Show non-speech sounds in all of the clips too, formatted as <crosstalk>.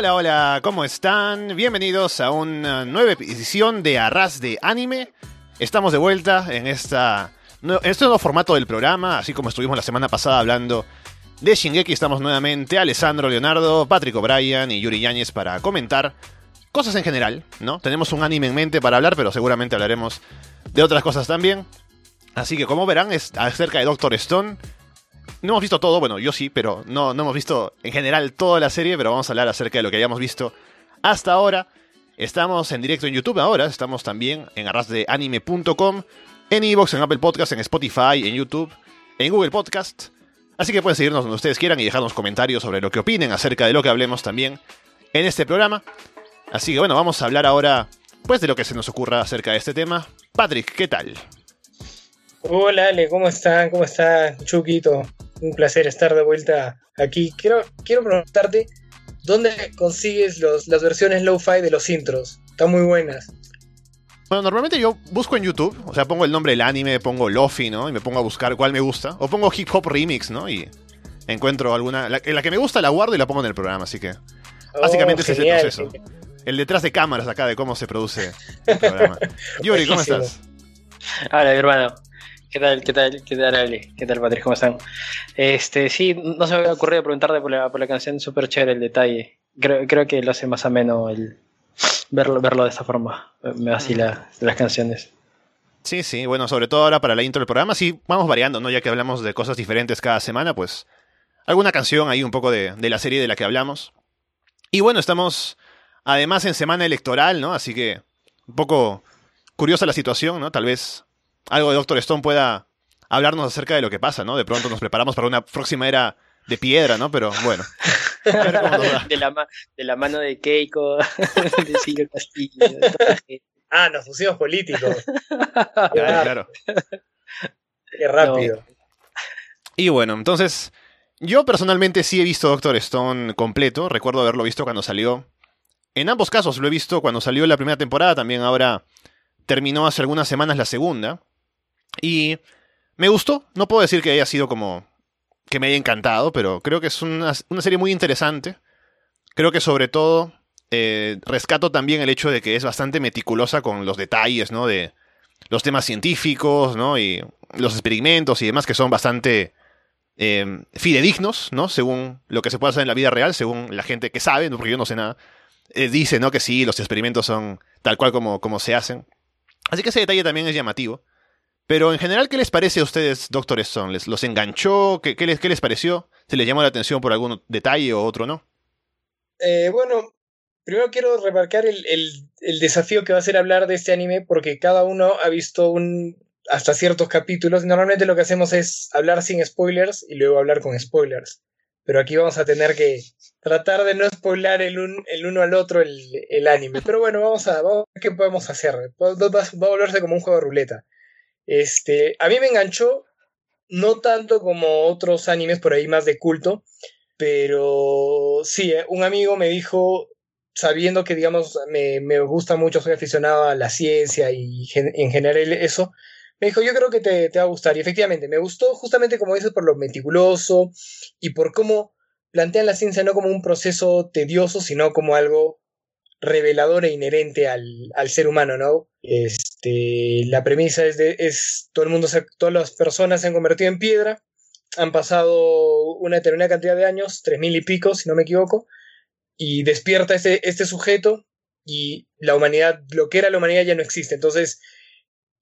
Hola, hola, ¿cómo están? Bienvenidos a una nueva edición de Arras de Anime. Estamos de vuelta en, esta, en este nuevo formato del programa, así como estuvimos la semana pasada hablando de Shingeki. Estamos nuevamente Alessandro Leonardo, Patrick O'Brien y Yuri Yáñez para comentar cosas en general, ¿no? Tenemos un anime en mente para hablar, pero seguramente hablaremos de otras cosas también. Así que como verán, es acerca de Doctor Stone. No hemos visto todo, bueno, yo sí, pero no, no hemos visto en general toda la serie, pero vamos a hablar acerca de lo que hayamos visto hasta ahora. Estamos en directo en YouTube ahora, estamos también en arrasdeanime.com, en Evox, en Apple Podcast, en Spotify, en YouTube, en Google Podcast. Así que pueden seguirnos donde ustedes quieran y dejarnos comentarios sobre lo que opinen acerca de lo que hablemos también en este programa. Así que bueno, vamos a hablar ahora pues de lo que se nos ocurra acerca de este tema. Patrick, ¿qué tal? Hola Ale, ¿cómo están? ¿Cómo está Chuquito? Un placer estar de vuelta aquí. Quiero, quiero preguntarte, ¿dónde consigues las versiones low-fi de los intros? Están muy buenas. Bueno, normalmente yo busco en YouTube, o sea, pongo el nombre del anime, pongo Lofi, ¿no? Y me pongo a buscar cuál me gusta. O pongo hip hop remix, ¿no? Y encuentro alguna. La, la que me gusta la guardo y la pongo en el programa, así que. Oh, básicamente ese es el genial, proceso. genial. El detrás de cámaras acá de cómo se produce el programa. Yuri, ¿cómo Buenísimo. estás? Hola, mi hermano. ¿Qué tal, qué tal, qué tal, Ale? ¿Qué tal, Patrick? ¿Cómo están? Este, sí, no se me había ocurrido preguntarte por la, la canción, súper chévere el detalle. Creo, creo que lo hace más ameno el verlo, verlo de esta forma. Me vacila las canciones. Sí, sí, bueno, sobre todo ahora para la intro del programa, sí, vamos variando, ¿no? Ya que hablamos de cosas diferentes cada semana, pues alguna canción ahí un poco de, de la serie de la que hablamos. Y bueno, estamos además en semana electoral, ¿no? Así que un poco curiosa la situación, ¿no? Tal vez algo de Doctor Stone pueda hablarnos acerca de lo que pasa, ¿no? De pronto nos preparamos para una próxima era de piedra, ¿no? Pero bueno. <laughs> De la, ma- de la mano de Keiko, <laughs> de Silvio Castillo. de toda la gente. Ah, nos pusimos políticos. <laughs> Claro, claro. Qué rápido. Y bueno, entonces, yo personalmente sí he visto Doctor Stone completo. Recuerdo haberlo visto cuando salió. En ambos casos lo he visto cuando salió la primera temporada, también ahora terminó hace algunas semanas la segunda. Y me gustó. No puedo decir que haya sido como que me haya encantado, pero creo que es una, una serie muy interesante. Creo que sobre todo eh, rescato también el hecho de que es bastante meticulosa con los detalles, ¿no? De los temas científicos, ¿no? Y los experimentos y demás que son bastante eh, fidedignos, ¿no? Según lo que se puede hacer en la vida real, según la gente que sabe, porque yo no sé nada, eh, dice, ¿no? Que sí, los experimentos son tal cual como, como se hacen. Así que ese detalle también es llamativo. Pero en general, ¿qué les parece a ustedes, Doctor Stone? ¿Les, ¿Los enganchó? ¿Qué, les, ¿Qué les pareció? ¿Se les llamó la atención por algún detalle o otro, no? Eh, bueno, primero quiero remarcar el, el- desafío que va a ser hablar de este anime porque cada uno ha visto un hasta ciertos capítulos. Normalmente lo que hacemos es hablar sin spoilers y luego hablar con spoilers. Pero aquí vamos a tener que tratar de no spoilar el, un- el uno al otro el, anime. Pero bueno, vamos a, vamos ver qué podemos hacer. Va, va- va a volverse como un juego de ruleta. Este, a mí me enganchó, no tanto como otros animes por ahí más de culto, pero sí, eh, un amigo me dijo, sabiendo que, digamos, me, me gusta mucho, soy aficionado a la ciencia y en general eso, me dijo, yo creo que te, te va a gustar. Y efectivamente, me gustó justamente, como dices, por lo meticuloso y por cómo plantean la ciencia no como un proceso tedioso, sino como algo revelador e inherente al, al ser humano, ¿no? Este, la premisa es, de, es todo el mundo, se- todas las personas se han convertido en piedra, han pasado una determinada cantidad de años, tres mil y pico, si no me equivoco, y despierta este, este sujeto y la humanidad, lo que era la humanidad ya no existe. Entonces,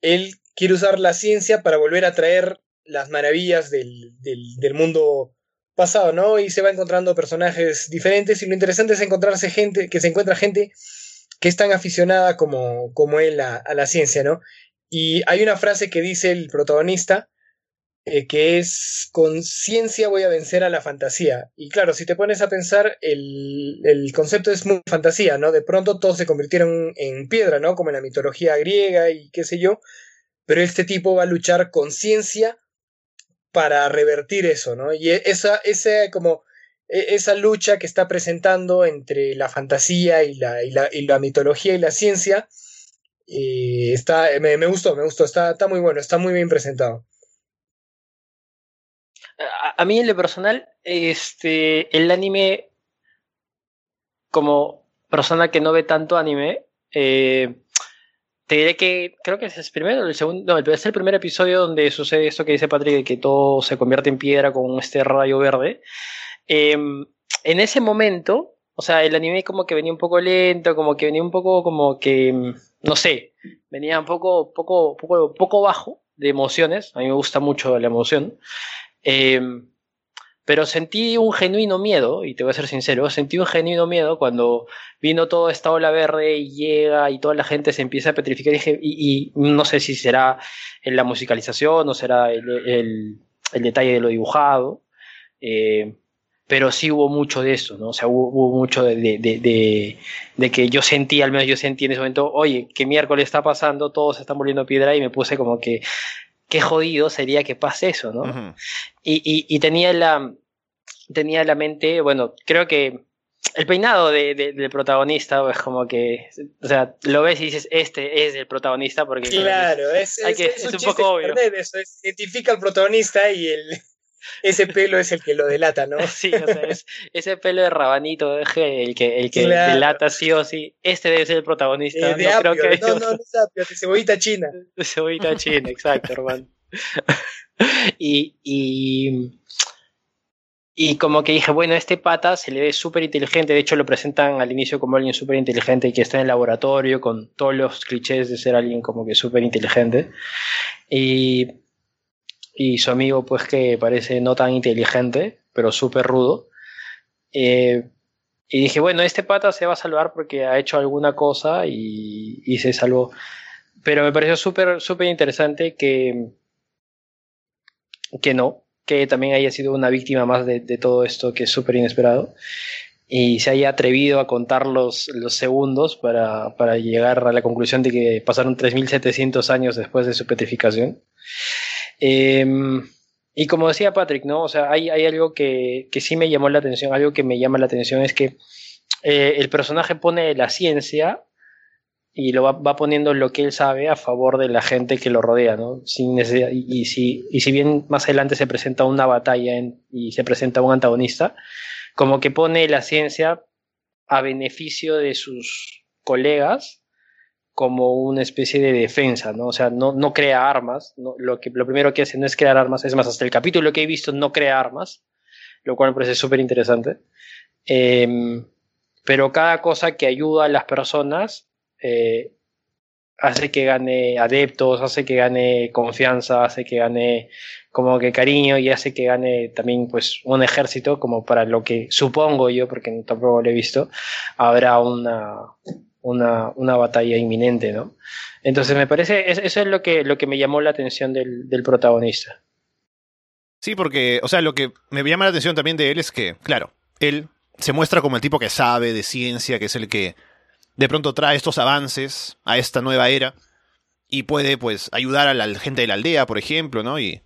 él quiere usar la ciencia para volver a traer las maravillas del, del, del mundo pasado, ¿no? Y se va encontrando personajes diferentes y lo interesante es encontrarse gente, que se encuentra gente que es tan aficionada como, como él a, la ciencia, ¿no? Y hay una frase que dice el protagonista, eh, que es, con ciencia voy a vencer a la fantasía. Y claro, si te pones a pensar, el, el concepto es muy fantasía, ¿no? De pronto todos se convirtieron en piedra, ¿no? Como en la mitología griega y qué sé yo. Pero este tipo va a luchar con ciencia para revertir eso, ¿no? Y esa, esa como e- esa lucha que está presentando entre la fantasía y la, y la, y la mitología y la ciencia, eh, está, me, me gustó, me gustó, está, está muy bueno, está muy bien presentado. A, a mí en lo personal, este, el anime como persona que no ve tanto anime, eh, te diré que creo que es el primero, el segundo, no, es el primer episodio donde sucede esto que dice Patrick, que todo se convierte en piedra con este rayo verde. Em, en ese momento, o sea, el anime como que venía un poco lento, como que venía un poco como que, no sé, venía un poco, poco, poco, poco bajo de emociones. A mí me gusta mucho la emoción. Eh, pero sentí un genuino miedo, y te voy a ser sincero, sentí un genuino miedo cuando vino toda esta ola verde y llega y toda la gente se empieza a petrificar y, no sé si será en la musicalización o será el, el, detalle de lo dibujado, eh, pero sí hubo mucho de eso, ¿no? O sea, hubo, mucho de, de, de, que yo sentí, al menos yo sentí en ese momento, oye, ¿qué miércoles está pasando? Todos están volviendo piedra y me puse como que qué jodido sería que pase eso, ¿no? y, y, y, tenía la tenía la mente, bueno, creo que el peinado de, de, del protagonista es como que, o sea, lo ves y dices, este es el protagonista porque... Claro, es, es, es, es un, poco obvio. Eso, identifica al protagonista y el, ese pelo es el que lo delata, ¿no? <laughs> Sí, o sea, es, ese pelo de rabanito es el que, el que claro. delata sí o sí. Este debe ser el protagonista. Eh, de no, apio, creo que no, no, no es apio, de cebollita china. <laughs> De cebollita china, exacto, hermano. <laughs> y, y, y como que dije, bueno, este pata se le ve súper inteligente. De hecho, lo presentan al inicio como alguien súper inteligente y que está en el laboratorio con todos los clichés de ser alguien como que súper inteligente. Y, y su amigo, pues que parece no tan inteligente, pero súper rudo. Eh, y dije, bueno, este pata se va a salvar porque ha hecho alguna cosa y, y se salvó. Pero me pareció súper, súper interesante que, que no, que también haya sido una víctima más de, de todo esto que es súper inesperado y se haya atrevido a contar los, los segundos para, para, llegar a la conclusión de que pasaron 3.700 años después de su petrificación. Eh, y como decía Patrick, ¿no? O sea, hay, algo que, que, sí me llamó la atención, algo que me llama la atención es que eh, el personaje pone la ciencia y lo va, poniendo lo que él sabe a favor de la gente que lo rodea, ¿no? Sin necesidad, y, si, y si bien más adelante se presenta una batalla y se presenta un antagonista, como que pone la ciencia a beneficio de sus colegas como una especie de defensa, ¿no? O sea, no, no crea armas, lo, que, lo primero que hace no es crear armas, es más, hasta el capítulo que he visto no crea armas, lo cual me parece súper interesante. Eh, pero cada cosa que ayuda a las personas eh, hace que gane adeptos, hace que gane confianza, hace que gane como que cariño y hace que gane también pues un ejército como para lo que supongo yo, porque tampoco lo he visto, habrá una, una, una batalla inminente, ¿no? Entonces me parece, eso es lo que, lo que me llamó la atención del, del protagonista. Sí, porque, o sea, lo que me llama la atención también de él es que, claro, él se muestra como el tipo que sabe de ciencia, que es el que de pronto trae estos avances a esta nueva era y puede pues ayudar a la gente de la aldea, por ejemplo, ¿no? Y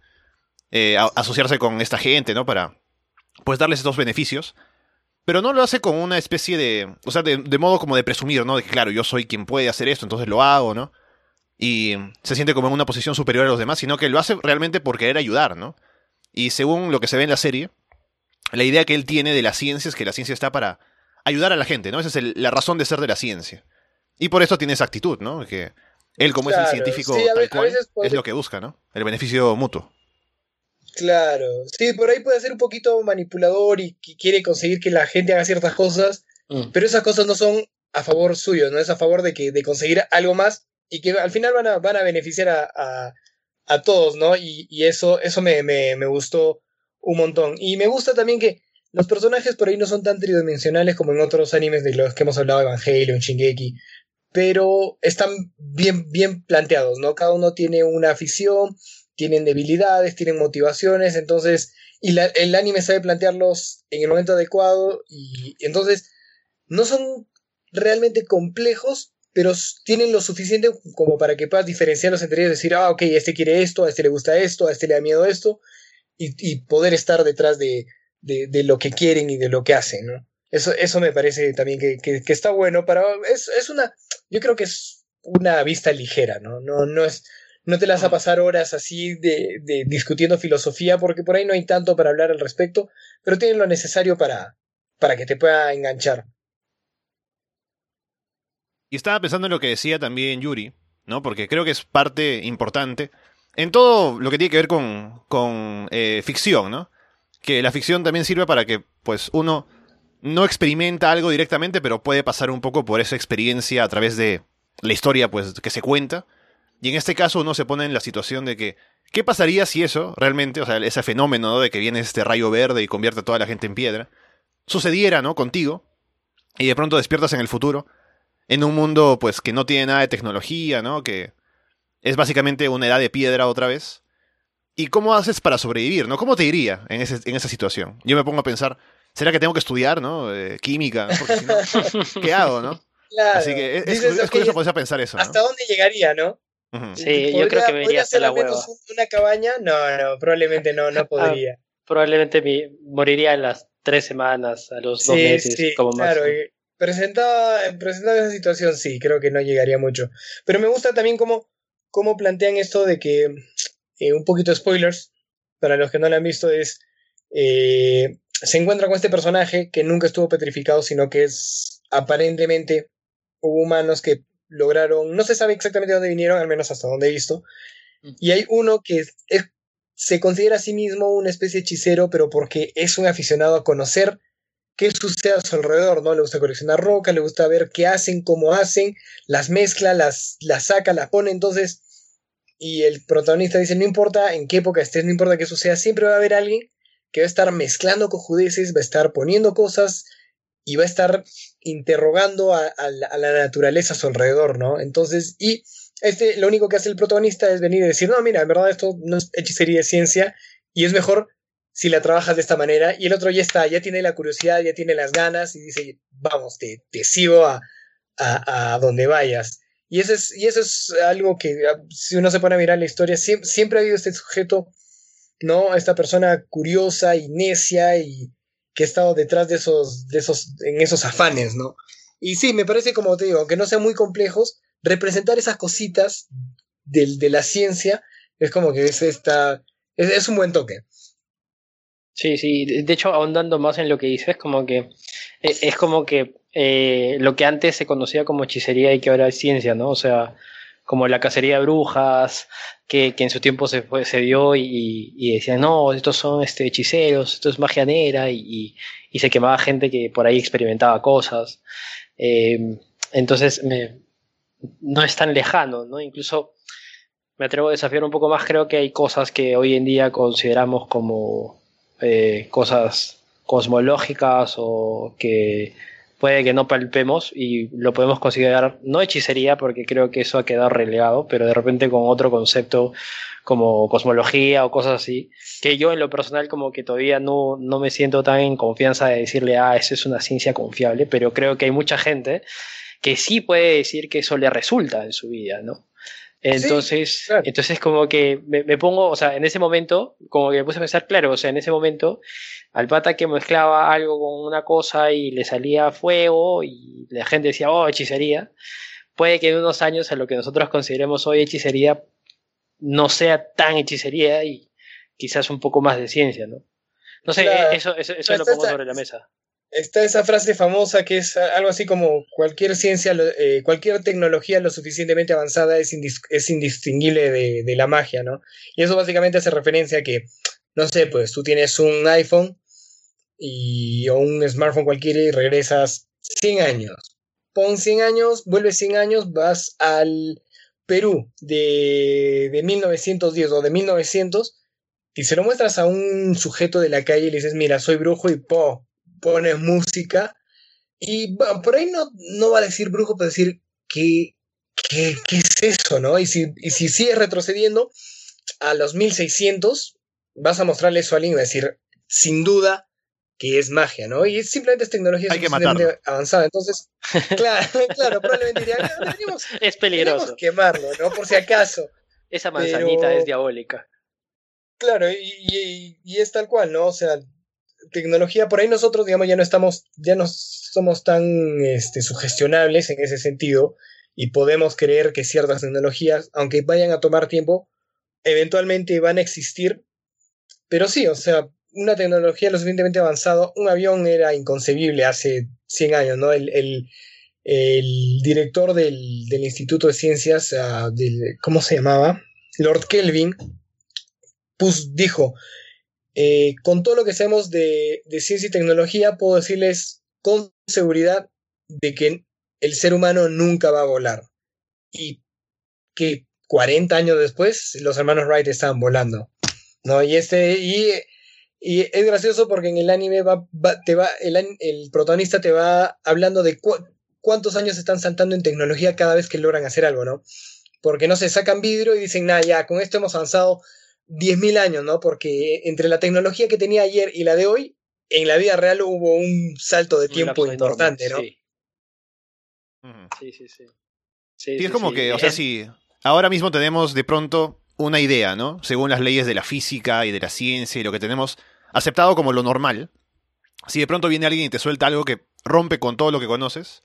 eh, asociarse con esta gente, ¿no? Para pues darles estos beneficios. Pero no lo hace con una especie de, o sea, de, de, modo como de presumir, ¿no? De que claro, yo soy quien puede hacer esto, entonces lo hago, ¿no? Y se siente como en una posición superior a los demás, sino que lo hace realmente por querer ayudar, ¿no? Y según lo que se ve en la serie, la idea que él tiene de la ciencia es que la ciencia está para ayudar a la gente, ¿no? Esa es el, la razón de ser de la ciencia. Y por eso tiene esa actitud, ¿no? Que él, como claro, es el científico sí, tal cual, es lo que busca, ¿no? El beneficio mutuo. Claro, sí, por ahí puede ser un poquito manipulador y que quiere conseguir que la gente haga ciertas cosas, mm. pero esas cosas no son a favor suyo, no es a favor de, que, de conseguir algo más y que al final van a, van a beneficiar a, a, a todos, ¿no? Y, y eso, eso me, me, me, gustó un montón. Y me gusta también que los personajes por ahí no son tan tridimensionales como en otros animes de los que hemos hablado, Evangelion, Shingeki, pero están bien, bien planteados, ¿no? Cada uno tiene una afición, tienen debilidades, tienen motivaciones, entonces, y la, el anime sabe plantearlos en el momento adecuado, y entonces no son realmente complejos, pero tienen lo suficiente como para que puedas diferenciarlos entre ellos, decir, ah, ok, este quiere esto, a este le gusta esto, a este le da miedo esto, y, y poder estar detrás de, de, de, lo que quieren y de lo que hacen, ¿no? Eso, eso me parece también que, que, que, está bueno para... Es, es una... Yo creo que es una vista ligera, ¿no? No, no es... No te las vas a pasar horas así de, de, discutiendo filosofía porque por ahí no hay tanto para hablar al respecto, pero tienen lo necesario para, para que te pueda enganchar. Y estaba pensando en lo que decía también Yuri, ¿no? Porque creo que es parte importante en todo lo que tiene que ver con, con eh, ficción, ¿no? Que la ficción también sirve para que, pues, uno no experimenta algo directamente, pero puede pasar un poco por esa experiencia a través de la historia, pues, que se cuenta. Y en este caso uno se pone en la situación de que, ¿qué pasaría si eso, realmente, o sea, ese fenómeno ¿no? de que viene este rayo verde y convierte a toda la gente en piedra, sucediera, ¿no? Contigo, y de pronto despiertas en el futuro, en un mundo, pues, que no tiene nada de tecnología, ¿no? Que es básicamente una edad de piedra otra vez. ¿Y cómo haces para sobrevivir, no? ¿Cómo te iría en, en esa situación? Yo me pongo a pensar, ¿será que tengo que estudiar, no? Eh, química, si no, <laughs> ¿qué hago, no? Claro. Así que es, es, es curioso ponerse a pensar eso, ¿no? ¿Hasta dónde llegaría, no? Uh Sí, yo creo que me iría hasta la hueva. ¿Una cabaña? No, no, probablemente no, no <laughs> podría. Ah, probablemente me moriría en las tres semanas, a los dos meses, sí, como más. Claro, presentaba, presentaba esa situación, sí, creo que no llegaría mucho. Pero me gusta también cómo, cómo plantean esto de que, eh, un poquito de spoilers, para los que no lo han visto, es, eh, se encuentra con este personaje que nunca estuvo petrificado, sino que es aparentemente hubo humanos que lograron, no se sabe exactamente dónde vinieron, al menos hasta donde he visto, mm. y hay uno que se considera a sí mismo una especie de hechicero, pero porque es un aficionado a conocer qué sucede a su alrededor, ¿no? Le gusta coleccionar rocas, le gusta ver qué hacen, cómo hacen, las mezcla, las, las saca, las pone, entonces, y el protagonista dice, no importa en qué época estés, no importa qué suceda, siempre va a haber alguien que va a estar mezclando cojudeces, va a estar poniendo cosas y va a estar interrogando a, la, naturaleza a su alrededor, ¿no? Entonces, y este, lo único que hace el protagonista es venir y decir, no, mira, en verdad esto no es hechicería de ciencia y es mejor si la trabajas de esta manera. Y el otro ya está, ya tiene la curiosidad, ya tiene las ganas y dice, vamos, te, sigo a donde vayas. Y eso, es, y eso es algo que, ah, si uno se pone a mirar la historia, siempre, siempre ha habido este sujeto, ¿no? Esta persona curiosa y necia y que ha estado detrás de esos, de esos, en esos afanes, ¿no? Y sí, me parece, como te digo, aunque no sean muy complejos, representar esas cositas de, de la ciencia es como que es esta, es, un buen toque. Sí, sí, de hecho, ahondando más en lo que dices, como que e, es como que eh, lo que antes se conocía como hechicería y que ahora es ciencia, ¿no? O sea, como la cacería de brujas, que, que en su tiempo se, fue, se dio y, decían, no, estos son este, hechiceros, esto es magia negra, y, y se quemaba gente que por ahí experimentaba cosas. Eh, entonces, no es tan lejano, ¿no? Incluso me atrevo a desafiar un poco más, creo que hay cosas que hoy en día consideramos como eh, cosas cosmológicas o que puede que no palpemos y lo podemos considerar no hechicería porque creo que eso ha quedado relegado, pero de repente con otro concepto como cosmología o cosas así, que yo en lo personal como que todavía no, no me siento tan en confianza de decirle, ah, eso es una ciencia confiable, pero creo que hay mucha gente que sí puede decir que eso le resulta en su vida, ¿no? Entonces, entonces como que me, me, pongo, o sea, en ese momento, como que me puse a pensar, claro, o sea, en ese momento, al pata que mezclaba algo con una cosa y le salía fuego y la gente decía, oh, hechicería, puede que en unos años a lo que nosotros consideremos hoy hechicería no sea tan hechicería y quizás un poco más de ciencia, ¿no? No sé, eso, eso, eso lo pongo sobre la mesa está esa frase famosa que es algo así como cualquier ciencia, eh, cualquier tecnología lo suficientemente avanzada es, es indistinguible de, de, la magia, ¿no? Y eso básicamente hace referencia a que, no sé, pues tú tienes un iPhone y, o un smartphone cualquiera y regresas 100 años. Pon 100 años, vuelves 100 años, vas al Perú de, de 1910 o de 1900 y se lo muestras a un sujeto de la calle y le dices, mira, soy brujo y po, pones música y por ahí no, no va a decir brujo, pero decir ¿qué, qué, qué es eso, ¿no? Y si, y si sigues retrocediendo a los 1600, vas a mostrarle eso a alguien y decir, sin duda, que es magia, ¿no? Y simplemente es tecnología Hay avanzada. Entonces, <laughs> claro, claro probablemente diría, <laughs> es peligroso. quemarlo, ¿no? Por si acaso. Esa manzanita es diabólica. Claro, y, y, y, es tal cual, ¿no? O sea, tecnología, por ahí nosotros, digamos, ya no estamos, ya no somos tan este, sugestionables en ese sentido y podemos creer que ciertas tecnologías, aunque vayan a tomar tiempo, eventualmente van a existir. Pero sí, o sea, una tecnología lo suficientemente avanzada, un avión era inconcebible hace 100 años, ¿no? El, el, director del, del Instituto de Ciencias, uh, del, ¿cómo se llamaba? Lord Kelvin, pues dijo, eh, con todo lo que sabemos de, de, ciencia y tecnología, puedo decirles con seguridad de que el ser humano nunca va a volar. Y que 40 años después, los hermanos Wright estaban volando. ¿no? Y, este, y, es gracioso porque en el anime te va, el, protagonista te va hablando de cu cuántos años están saltando en tecnología cada vez que logran hacer algo, ¿no? Porque no se sacan vidrio y dicen, nada, ya, con esto hemos avanzado 10.000 años, ¿no? Porque entre la tecnología que tenía ayer y la de hoy, en la vida real hubo un salto de tiempo importante, ¿no? Sí. sí, sí, sí. Sí, sí es como que, o sea, si ahora mismo tenemos de pronto una idea, ¿no? Según las leyes de la física y de la ciencia y lo que tenemos aceptado como lo normal, si de pronto viene alguien y te suelta algo que rompe con todo lo que conoces,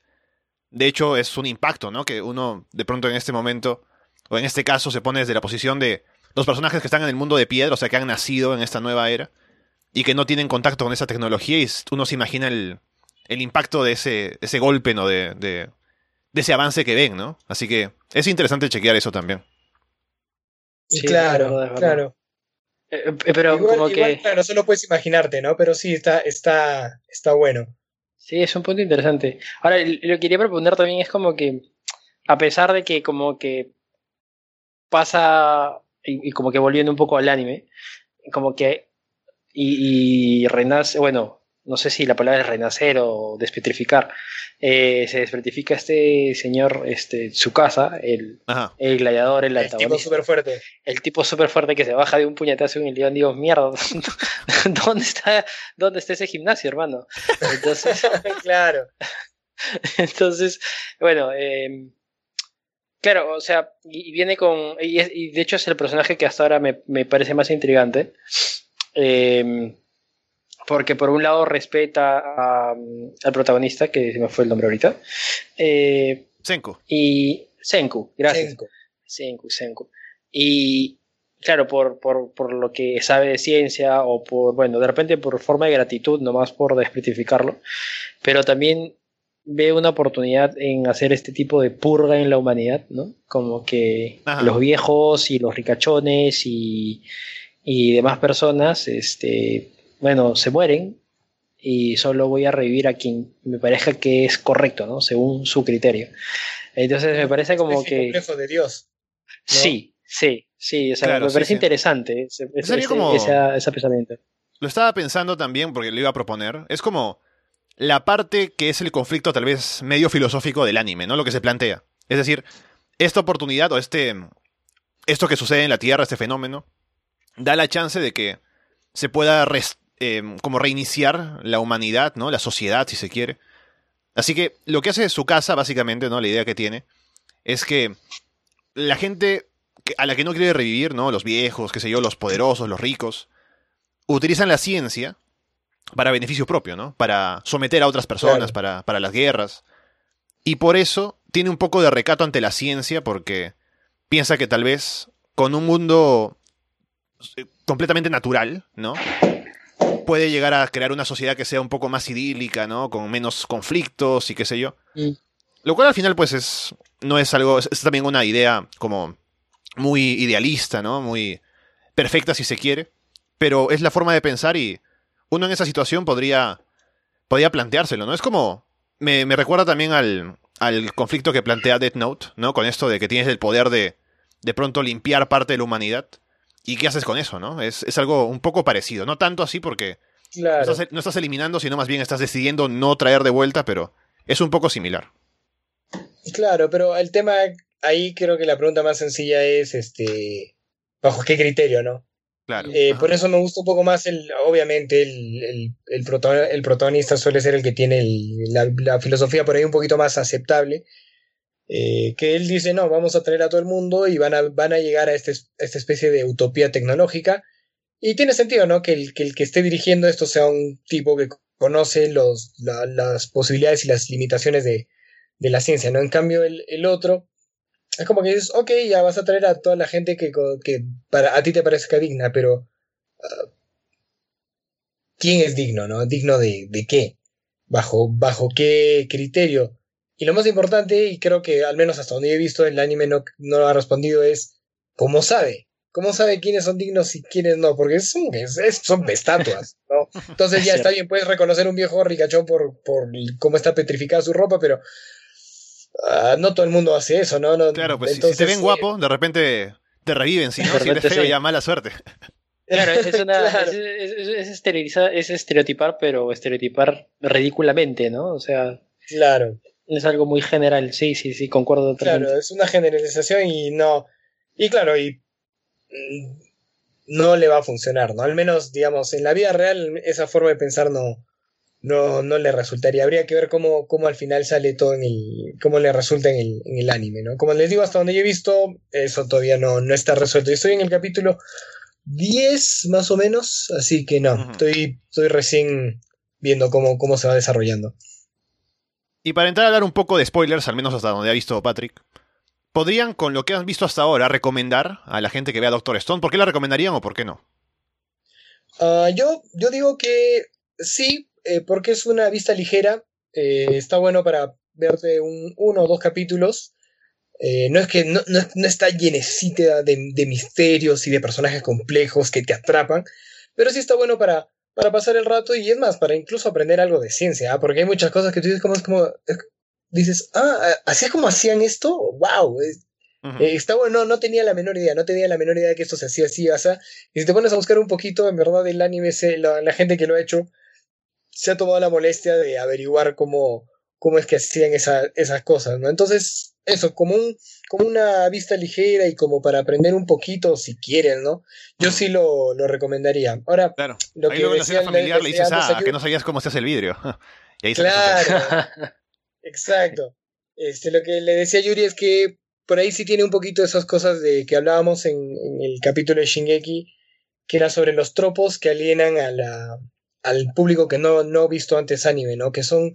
de hecho es un impacto, ¿no? Que uno de pronto en este momento, o en este caso, se pone desde la posición de los personajes que están en el mundo de piedra, o sea, que han nacido en esta nueva era, y que no tienen contacto con esa tecnología, y uno se imagina el, el impacto de ese, ese golpe, ¿no? De, de, de ese avance que ven, ¿no? Así que es interesante chequear eso también. Sí, claro, claro. Eh, pero igual, como igual, que... Claro, solo puedes imaginarte, ¿no? Pero sí, está, está, está bueno. Sí, es un punto interesante. Ahora, lo que quería proponer también es como que, a pesar de que como que pasa, y, y como que volviendo un poco al anime, como que, y, y renace, bueno, no sé si la palabra es renacer o despetrificar, eh, se despetrifica este señor, este, su casa, el, el gladiador, el, el antagonista. tipo súper fuerte. El tipo súper fuerte que se baja de un puñetazo en el león, digo, mierda, <laughs> ¿dónde está, ¿dónde está ese gimnasio, hermano? Entonces, <laughs> claro. <laughs> Entonces, bueno, eh, claro, o sea, y, y viene con, y, es, y, de hecho es el personaje que hasta ahora me, me parece más intrigante. Eh, porque por un lado respeta a, al protagonista, que se me fue el nombre ahorita. Eh, Senku. Y Senku, gracias. Senku. Senku, Senku. Y claro, por, por, por, lo que sabe de ciencia o por, bueno, de repente por forma de gratitud, nomás por desprestificarlo, pero también ve una oportunidad en hacer este tipo de purga en la humanidad, ¿no? Como que Ajá. los viejos y los ricachones y, y demás personas, este, bueno, se mueren y solo voy a revivir a quien me parezca que es correcto, ¿no? Según su criterio. Entonces me parece como que... complejo de Dios. ¿no? Sí, sí, sí. O sea, claro, me parece sí, interesante ese, ese, como... ese, ese pensamiento. Lo estaba pensando también porque lo iba a proponer. Es como la parte que es el conflicto tal vez medio filosófico del anime, ¿no? Lo que se plantea. Es decir, esta oportunidad o este... Esto que sucede en la Tierra, este fenómeno, da la chance de que se pueda eh, como reiniciar la humanidad, ¿no? La sociedad, si se quiere. Así que lo que hace su casa, básicamente, ¿no? La idea que tiene, es que la gente a la que no quiere revivir, ¿no? Los viejos, qué sé yo, los poderosos, los ricos, utilizan la ciencia para beneficio propio, ¿no? Para someter a otras personas, claro. para, para las guerras. Y por eso tiene un poco de recato ante la ciencia, porque piensa que tal vez con un mundo eh, completamente natural, ¿no? puede llegar a crear una sociedad que sea un poco más idílica, ¿no? Con menos conflictos y qué sé yo. Mm. Lo cual al final, pues, es. No es algo. Es, es, también una idea como muy idealista, ¿no? Muy perfecta si se quiere. Pero es la forma de pensar y uno en esa situación podría. Podría planteárselo, ¿no? Es como. Me, me recuerda también al, al conflicto que plantea Death Note, ¿no? Con esto de que tienes el poder de. de pronto limpiar parte de la humanidad. ¿Y qué haces con eso, no? Es, es algo un poco parecido. No tanto así porque claro. no, estás, no, estás, eliminando, sino más bien estás decidiendo no traer de vuelta, pero es un poco similar. Claro, pero el tema ahí creo que la pregunta más sencilla es, este, ¿bajo qué criterio, no? Claro. Eh, por eso me gusta un poco más, el, obviamente, el, el, el, protagonista, el protagonista suele ser el que tiene la, la, filosofía por ahí un poquito más aceptable. Eh, que él dice, no, vamos a traer a todo el mundo y van a, van a llegar a este, esta especie de utopía tecnológica. Y tiene sentido, ¿no? Que el, que el que esté dirigiendo esto sea un tipo que conoce los, la, las posibilidades y las limitaciones de, de, la ciencia, ¿no? En cambio, el, el, otro es como que dices, ok, ya vas a traer a toda la gente que, que para, a ti te parezca digna, pero uh, ¿quién es digno, no? ¿Digno de, de qué? ¿Bajo, ¿Bajo qué criterio? Y lo más importante, y creo que al menos hasta donde he visto el anime no, no lo ha respondido, es cómo sabe. ¿Cómo sabe quiénes son dignos y quiénes no? Porque son, son estatuas, ¿no? <laughs> Entonces ya está bien, puedes reconocer un viejo ricachón por, por cómo está petrificada su ropa, pero ah, no todo el mundo hace eso, ¿no? no claro, pues si te ven guapo, de repente te reviven, si no, si eres feo ya mala suerte. <laughs> Claro, es, una, <laughs> es, es, estereotipar, pero estereotipar ridículamente, ¿no? O sea. Claro. Es algo muy general, sí, sí, sí, concuerdo totalmente. Claro, es una generalización y no. Y claro, y mm, no le va a funcionar, ¿no? Al menos, digamos, en la vida real, esa forma de pensar no, no, no le resultaría. Habría que ver cómo, cómo al final sale todo en el. cómo le resulta en el, en el anime, ¿no? Como les digo, hasta donde yo he visto, eso todavía no, no está resuelto. Yo estoy en el capítulo 10 más o menos, así que no, estoy, estoy recién viendo cómo, cómo se va desarrollando. Y para entrar a hablar un poco de spoilers, al menos hasta donde ha visto Patrick, ¿podrían, con lo que han visto hasta ahora, recomendar a la gente que vea Doctor Stone? ¿Por qué la recomendarían o por qué no? Ah, yo, yo digo que sí, eh, porque es una vista ligera. Eh, está bueno para verte un, uno o dos capítulos eh, no es que no, está llenecita de, misterios y de personajes complejos que te atrapan, pero sí está bueno para, para pasar el rato y es más, para incluso aprender algo de ciencia, ¿ah? porque hay muchas cosas que tú dices como, es como dices, ah, así es como hacían esto, wow, eh, está bueno, no, tenía la menor idea, no tenía la menor idea de que esto se hacía así, o sea, y si te pones a buscar un poquito, en verdad, el anime, la, la gente que lo ha hecho, se ha tomado la molestia de averiguar cómo, cómo es que hacían esas cosas, ¿no? Entonces, eso, como, un, como una vista ligera y como para aprender un poquito, si quieren, ¿no? Yo sí lo, lo recomendaría. Ahora, claro. lo Ahí que luego decía, familiar le, dices, ah, que no sabías cómo se hace el vidrio. <laughs> y ahí claro, exacto. Este, lo que le decía Yuri es que por ahí sí tiene un poquito esas cosas de que hablábamos en, en el capítulo de Shingeki, que era sobre los tropos que alienan a la, al público que no, no ha visto antes anime, ¿no? Que son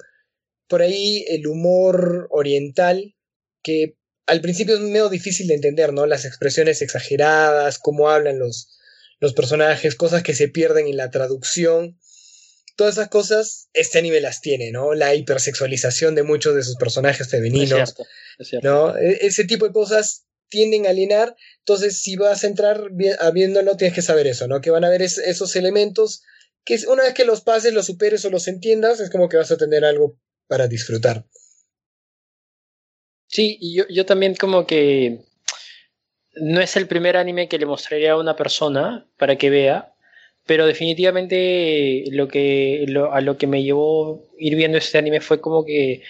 por ahí el humor oriental, que al principio es medio difícil de entender, ¿no? Las expresiones exageradas, cómo hablan los, los personajes, cosas que se pierden en la traducción. Todas esas cosas, este anime las tiene, ¿no? La hipersexualización de muchos de sus personajes femeninos. ¿no? E, ese tipo de cosas tienden a alienar. Entonces, si vas a entrar viéndolo, tienes que saber eso, ¿no? Que van a haber esos elementos que una vez que los pases, los superes o los entiendas, es como que vas a tener algo para disfrutar. Sí, y yo, yo también como que no es el primer anime que le mostraría a una persona para que vea, pero definitivamente lo que a lo que me llevó ir viendo este anime fue como que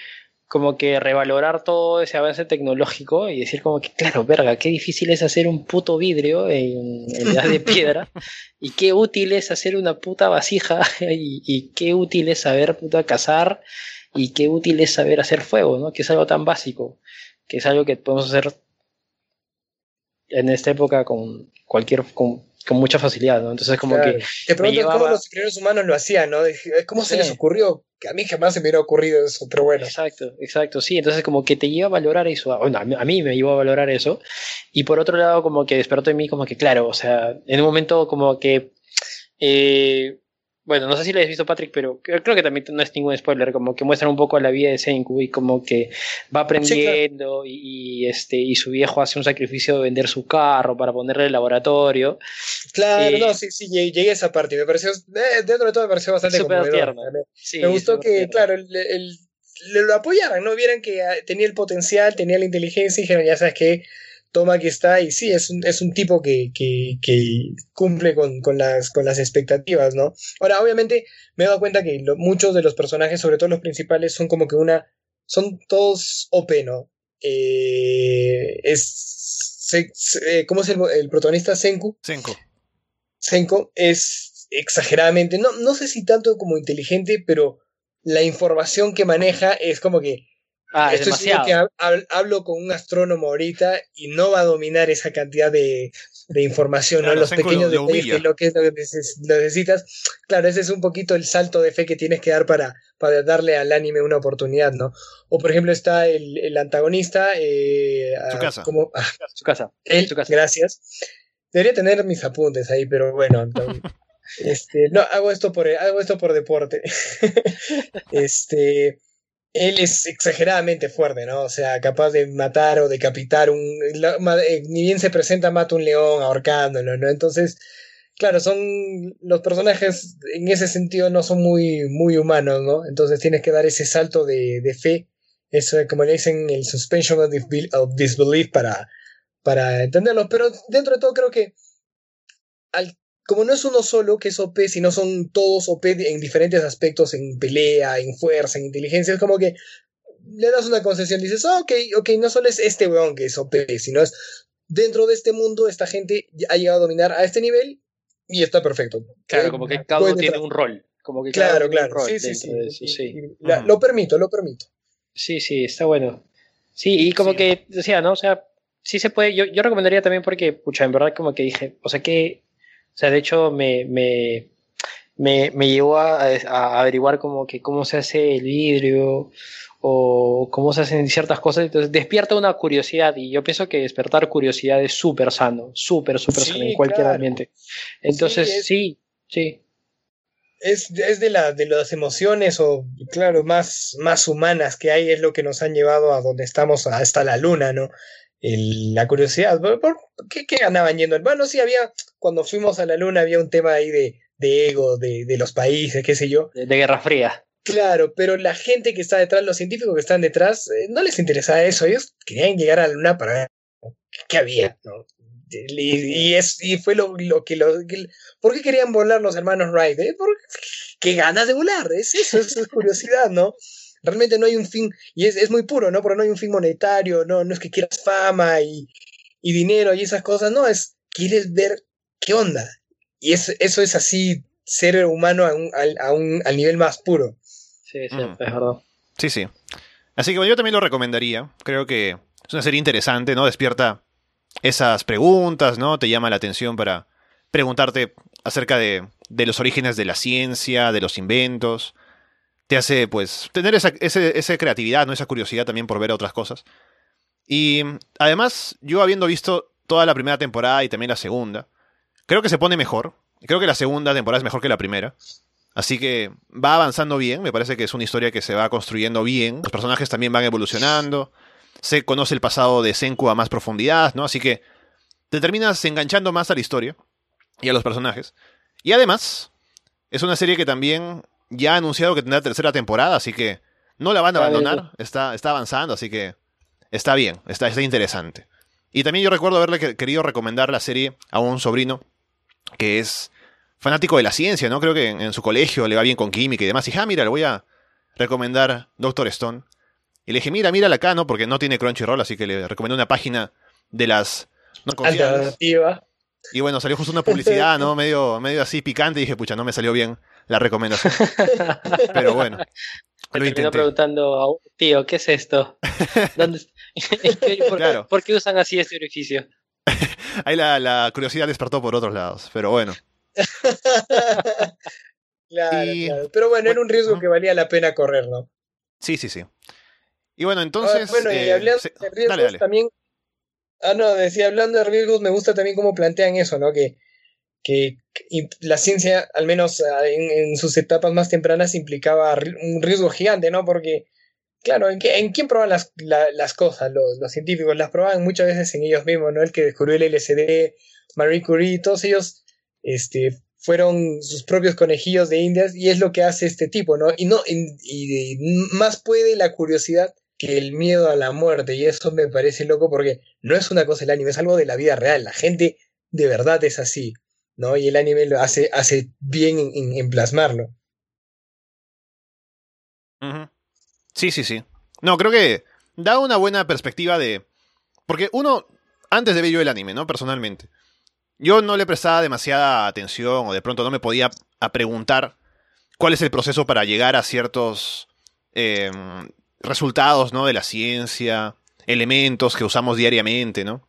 como que revalorar todo ese avance tecnológico y decir como que, claro, verga, qué difícil es hacer un puto vidrio en, edad de piedra <laughs> y qué útil es hacer una puta vasija <laughs> y, y, qué útil es saber puta cazar y qué útil es saber hacer fuego, ¿no? Que es algo tan básico, que es algo que podemos hacer en esta época con cualquier con, mucha facilidad, ¿no? Entonces como que te preguntas cómo los primeros humanos lo hacían, ¿no? ¿Cómo se les ocurrió? Que a mí jamás se me hubiera ocurrido eso, pero bueno. Exacto, exacto, sí. Entonces como que te lleva a valorar eso. Bueno, a mí me llevó a valorar eso. Y por otro lado como que despertó en mí como que claro, o sea, en un momento como que eh, bueno, no sé si lo has visto, Patrick, pero creo que también no es ningún spoiler, como que muestran un poco la vida de Senku y como que va aprendiendo y, este y su viejo hace un sacrificio de vender su carro para ponerle el laboratorio. Claro, no, sí, sí, llegué a esa parte. Me pareció, eh, dentro de todo me pareció bastante conmovedor. me gustó que, claro, el, el, lo apoyaran, ¿no? Vieran que ah, tenía el potencial, tenía la inteligencia y dijeron, ya sabes que toma aquí está, y sí, es un, es un tipo que, que, que cumple con, con, las, con las expectativas, ¿no? Ahora, obviamente, me he dado cuenta que muchos de los personajes, sobre todo los principales, son como que una, son todos OP, ¿no? Eh, es, eh, ¿cómo es el, el, protagonista? Senku. Senku. Senku es exageradamente, no, no sé si tanto como inteligente, pero la información que maneja es como que Ah, Esto es que hablo con un astrónomo ahorita y no va a dominar esa cantidad de, información, ¿no? Los pequeños detalles que lo que es lo que necesitas. Claro, ese es un poquito el salto de fe que tienes que dar para, para darle al anime una oportunidad, ¿no? O por ejemplo está el, antagonista. Eh, su casa. Como, su casa. su casa. Gracias. Debería tener mis apuntes ahí, pero bueno. <laughs> este, no, hago esto por, hago esto por deporte. <laughs> este. Él es exageradamente fuerte, ¿no? O sea, capaz de matar o decapitar un... Eh, ni bien se presenta, mata un león ahorcándolo, ¿no? Entonces, claro, son... Los personajes en ese sentido no son muy, muy humanos, ¿no? Entonces tienes que dar ese salto de, de fe, eso como le dicen, el suspension of disbelief para, para entenderlo. Pero dentro de todo creo que al como no es uno solo que es OP, sino son todos OP en diferentes aspectos, en pelea, en fuerza, en inteligencia, es como que le das una concesión, dices, ah, ok, ok, no solo es este weón que es OP, sino es dentro de este mundo, esta gente ha llegado a dominar a este nivel y está perfecto. Claro, como que cada uno tiene un rol. Como que claro, claro, sí, sí, sí, Lo permito, lo permito. Sí, sí, está bueno. Sí, y como que decía, ¿no? O sea, sí se puede, yo, yo recomendaría también porque, pucha, en verdad como que dije, o sea, que o sea, de hecho me, me, me, me llevó a, a, averiguar como que cómo se hace el vidrio o cómo se hacen ciertas cosas. Entonces despierta una curiosidad y yo pienso que despertar curiosidad es súper sano, súper, súper sano en cualquier ambiente. Entonces sí, sí. Es, es, de, la, de las emociones o, claro, más, más humanas que hay, es lo que nos han llevado a donde estamos, hasta la luna, ¿no? La curiosidad. ¿Por, qué, qué, ganaban yendo? Bueno, sí, había, cuando fuimos a la luna había un tema ahí de, de ego, de, de, los países, qué sé yo. De, Guerra Fría. Claro, pero la gente que está detrás, los científicos que están detrás, eh, no les interesaba eso. Ellos querían llegar a la luna para ver qué había, ¿no? Y, es, y fue lo, lo que, lo, ¿Por qué querían volar los hermanos Wright? Eh? Porque, qué ganas de volar, es eso, es curiosidad, ¿no? Realmente no hay un fin, y es, es muy puro, ¿no? Porque no hay un fin monetario, no, no es que quieras fama y, y dinero y esas cosas, no, es quieres ver qué onda. Y es, eso es así, ser humano a un, a un, al nivel más puro. Sí, sí, mm. es verdad. Sí, sí. Así que bueno, yo también lo recomendaría. Creo que es una serie interesante, ¿no? Despierta esas preguntas, ¿no? Te llama la atención para preguntarte acerca de, de los orígenes de la ciencia, de los inventos hace pues tener esa, esa creatividad, ¿no? esa curiosidad también por ver otras cosas. Y además, yo habiendo visto toda la primera temporada y también la segunda, creo que se pone mejor. Creo que la segunda temporada es mejor que la primera. Así que va avanzando bien, me parece que es una historia que se va construyendo bien. Los personajes también van evolucionando. Se conoce el pasado de Senku a más profundidad, ¿no? Así que te terminas enganchando más a la historia y a los personajes. Y además, es una serie que también ya ha anunciado que tendrá tercera temporada, así que no la van a abandonar, está, está avanzando, así que está bien, está, está interesante. Y también yo recuerdo haberle querido recomendar la serie a un sobrino que es fanático de la ciencia, ¿no? Creo que en, su colegio le va bien con química y demás. Y dije, ah, mira, le voy a recomendar Doctor Stone. Y le dije, mira, mírala acá, ¿no? Porque no tiene Crunchyroll, así que le recomendé una página de las no Alternativa. Y bueno, salió justo una publicidad, ¿no? Medio, medio así picante. Y dije, pucha, no me salió bien la recomendación. Pero bueno. <laughs> Lo intenté. preguntando, tío, ¿qué es esto? <laughs> <laughs> por, qué usan así este orificio? Ahí la, curiosidad despertó por otros lados, pero bueno. claro, Pero bueno, era un riesgo que valía la pena correr, ¿no? Sí, sí, sí. Y bueno, entonces. bueno, y eh, hablando de riesgos también. Ah, no, decía, hablando de riesgos, me gusta también cómo plantean eso, ¿no? Que que la ciencia, al menos ah, en, sus etapas más tempranas, implicaba un riesgo gigante, ¿no? Porque, claro, ¿en, quién proban las, las cosas? Los, científicos las probaban muchas veces en ellos mismos, ¿no? El que descubrió el LSD, Marie Curie, todos ellos este, fueron sus propios conejillos de indias y es lo que hace este tipo, ¿no? Y, no, y más puede la curiosidad que el miedo a la muerte y eso me parece loco porque no es una cosa el anime, es algo de la vida real, la gente de verdad es así. ¿No? Y el anime lo hace, hace bien en, plasmarlo. Sí, sí, sí. No, creo que da una buena perspectiva de... Porque uno, antes de ver yo el anime, ¿no? Personalmente. Yo no le prestaba demasiada atención o de pronto no me podía a preguntar cuál es el proceso para llegar a ciertos em, resultados, ¿no? De la ciencia, elementos que usamos diariamente, ¿no?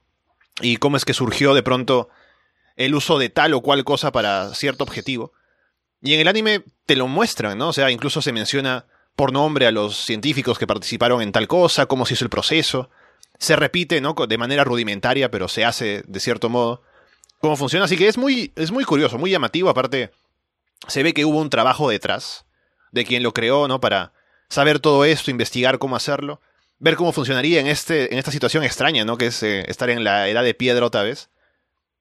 Y cómo es que surgió de pronto el uso de tal o cual cosa para cierto objetivo. Y en el anime te lo muestran, ¿no? O sea, incluso se menciona por nombre a los científicos que participaron en tal cosa, cómo se hizo el proceso. Se repite, ¿no? De manera rudimentaria, pero se hace de cierto modo. Cómo funciona. Así que es muy, es muy curioso, muy llamativo. Aparte, se ve que hubo un trabajo detrás de quien lo creó, ¿no? Para saber todo esto, investigar cómo hacerlo, ver cómo funcionaría en, este, en esta situación extraña, ¿no? Que es eh, estar en la edad de piedra otra vez.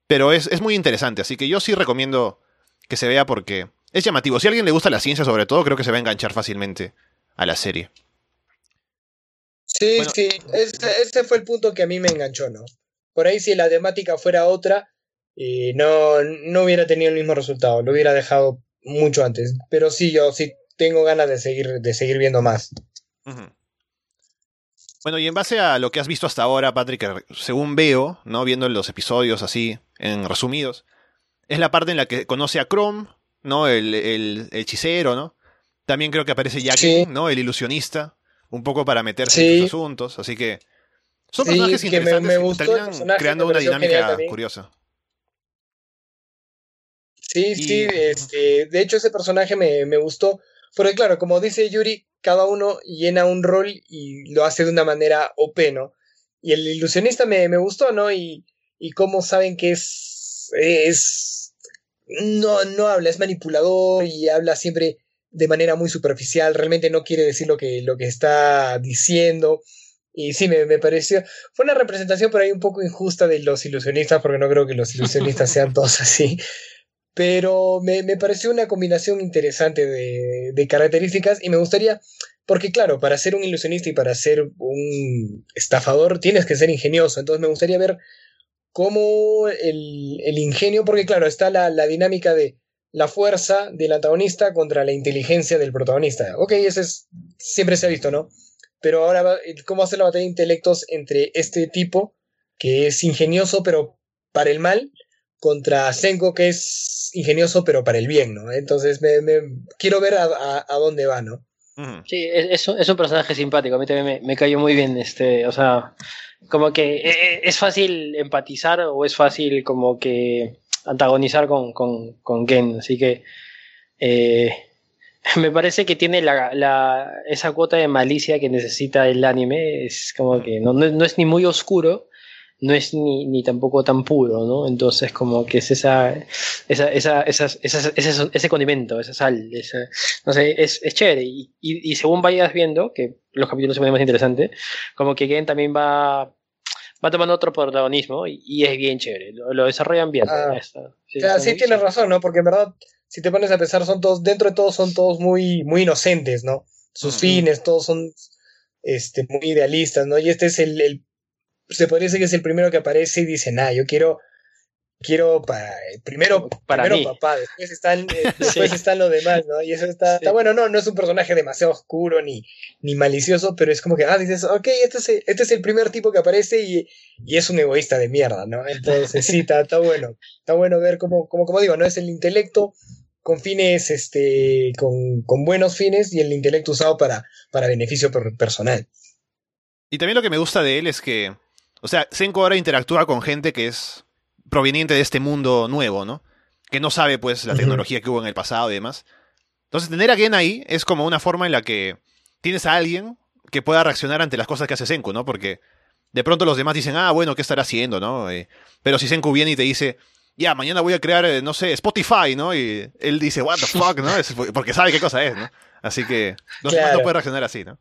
Pero es, es muy interesante, así que yo sí recomiendo que se vea porque es llamativo. Si a alguien le gusta la ciencia sobre todo, creo que se va a enganchar fácilmente a la serie. Sí, sí, ese, fue el punto que a mí me enganchó, ¿no? Por ahí si la temática fuera otra, eh, no, no hubiera tenido el mismo resultado, lo hubiera dejado mucho antes. Pero sí, yo sí tengo ganas de seguir, de seguir viendo más. Bueno, y en base a lo que has visto hasta ahora, Patrick, según veo, ¿no? Viendo los episodios así, en resumidos, es la parte en la que conoce a Chrome, ¿no? El, el, hechicero, ¿no? También creo que aparece Jack, ¿no? El ilusionista, un poco para meterse en los asuntos, así que son personajes interesantes que terminan creando una dinámica curiosa. Sí, sí, este, de hecho ese personaje me, me gustó, porque claro, como dice Yuri, cada uno llena un rol y lo hace de una manera OP, ¿no? Y el ilusionista me, me gustó, ¿no? Y, y cómo saben que es, es, no, no habla, es manipulador y habla siempre de manera muy superficial, realmente no quiere decir lo que, lo que está diciendo. Y sí, me, me, pareció. Fue una representación por ahí un poco injusta de los ilusionistas, porque no creo que los ilusionistas sean <laughs> todos así. Pero me, me pareció una combinación interesante de, de, características y me gustaría. Porque, claro, para ser un ilusionista y para ser un estafador tienes que ser ingenioso. Entonces me gustaría ver cómo el, el ingenio. Porque, claro, está la, la dinámica de la fuerza del antagonista contra la inteligencia del protagonista. Ok, eso es, siempre se ha visto, ¿no? Pero ahora, ¿cómo hacer la batalla de intelectos entre este tipo, que es ingenioso pero para el mal, contra Senko, que es ingenioso pero para el bien, ¿no? Entonces, me, quiero ver a, dónde va, ¿no? Sí, es, es, un personaje simpático, a mí también me, me, cayó muy bien, este, o sea, como que e, e, es fácil empatizar o es fácil como que antagonizar con, con, con Ken. Así que eh, <laughs> me parece que tiene la, la, esa cuota de malicia que necesita el anime. Es como que no, no, es ni muy oscuro, no es ni, ni, tampoco tan puro, ¿no? Entonces, como que es esa, esa, esa, esas, ese, ese, condimento, esa sal, no sé, es, es chévere. Y, y, y, según vayas viendo, que los capítulos se ponen más interesantes, como que Ken también va va tomando otro protagonismo y, es bien chévere, lo, desarrollan bien. Ah, sí, sí tienes razón, ¿no? Porque en verdad, si te pones a pensar, son todos, dentro de todos son todos muy, muy inocentes, ¿no? Sus fines, todos son este, muy idealistas, ¿no? Y este es el, el, se podría decir que es el primero que aparece y dice, nah, yo quiero quiero para primero para primero papá después están eh, <laughs> después están los demás no y eso está, está, bueno no no es un personaje demasiado oscuro ni ni malicioso pero es como que ah dices ok este es el, este es el primer tipo que aparece y, y es un egoísta de mierda no entonces sí está, está bueno está bueno ver cómo como como digo no es el intelecto con fines este con, con buenos fines y el intelecto usado para para beneficio personal. Y también lo que me gusta de él es que o sea Senko ahora interactúa con gente que es proveniente de este mundo nuevo, ¿no? Que no sabe, pues, la tecnología que hubo en el pasado y demás. Entonces, tener a Gen ahí es como una forma en la que tienes a alguien que pueda reaccionar ante las cosas que hace Senku, ¿no? Porque de pronto los demás dicen, ah, bueno, ¿qué estará haciendo, no? Eh, pero si Senku viene y te dice, ya, mañana voy a crear, eh, no sé, Spotify, ¿no? Y él dice, what the fuck, ¿no? porque sabe qué cosa es, ¿no? Así que los demás no pueden reaccionar así, ¿no?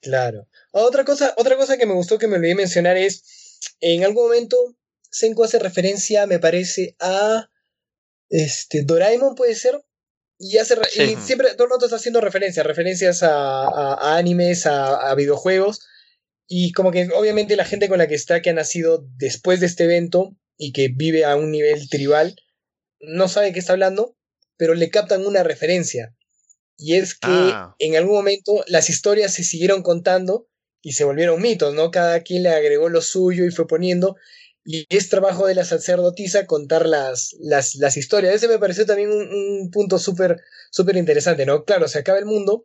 Claro. Otra cosa, otra cosa que me gustó que me olvidé mencionar es, en algún momento Senko hace referencia, me parece, a este, Doraemon, puede ser. Y, hace, siempre todo el rato está haciendo referencias, referencias a, animes, a, videojuegos. Y como que obviamente la gente con la que está, que ha nacido después de este evento y que vive a un nivel tribal, no sabe qué está hablando, pero le captan una referencia. Y es que ah. en algún momento las historias se siguieron contando y se volvieron mitos, ¿no? Cada quien le agregó lo suyo y fue poniendo. Y es trabajo de la sacerdotisa contar las, las, las historias. Ese me pareció también un, punto súper súper interesante, ¿no? Claro, se acaba el mundo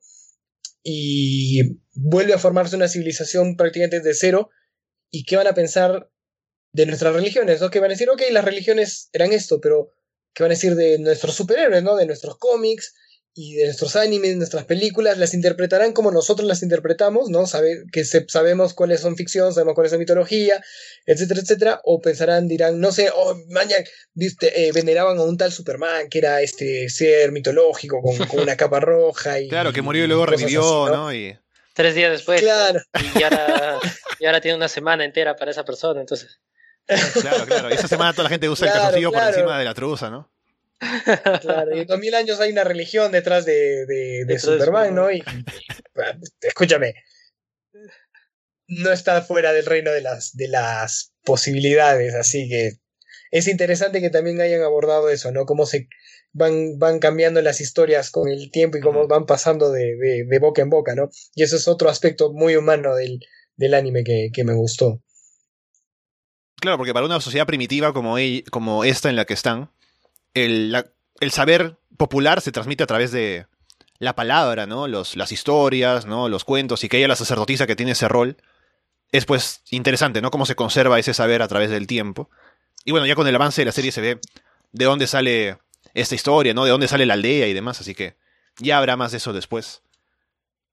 y vuelve a formarse una civilización prácticamente desde cero. ¿Y qué van a pensar de nuestras religiones? ¿no? Que van a decir, ok, las religiones eran esto, pero ¿qué van a decir de nuestros superhéroes, ¿no? De nuestros cómics y de nuestros animes, nuestras películas, las interpretarán como nosotros las interpretamos, ¿no? Sabe, que sabemos cuáles son ficción, sabemos cuáles son mitología, etcétera, etcétera, o pensarán, dirán, no sé, oh, mañana, viste, eh, veneraban a un tal Superman que era este ser mitológico con, una capa roja y... Claro, que murió y luego revivió, ¿no? Y... Tres días después. Claro. Y ahora, y ahora tiene una semana entera para esa persona, entonces... Claro, claro. Y esa semana toda la gente usa el calzoncillo por encima de la truza, ¿no? Claro, y en 2000 años hay una religión detrás de, de, Superman, ¿no? Y, escúchame, no está fuera del reino de las, de las posibilidades, así que es interesante que también hayan abordado eso, ¿no? Cómo se van, van cambiando las historias con el tiempo y cómo van pasando de, de, boca en boca, ¿no? Y eso es otro aspecto muy humano del, del anime que, que me gustó. Claro, porque para una sociedad primitiva como, como esta en la que están, el, saber popular se transmite a través de la palabra, ¿no? Los, las historias, ¿no? Los cuentos y que ella, la sacerdotisa que tiene ese rol, es pues interesante, ¿no? Cómo se conserva ese saber a través del tiempo. Y bueno, ya con el avance de la serie se ve de dónde sale esta historia, ¿no? De dónde sale la aldea y demás, así que ya habrá más de eso después.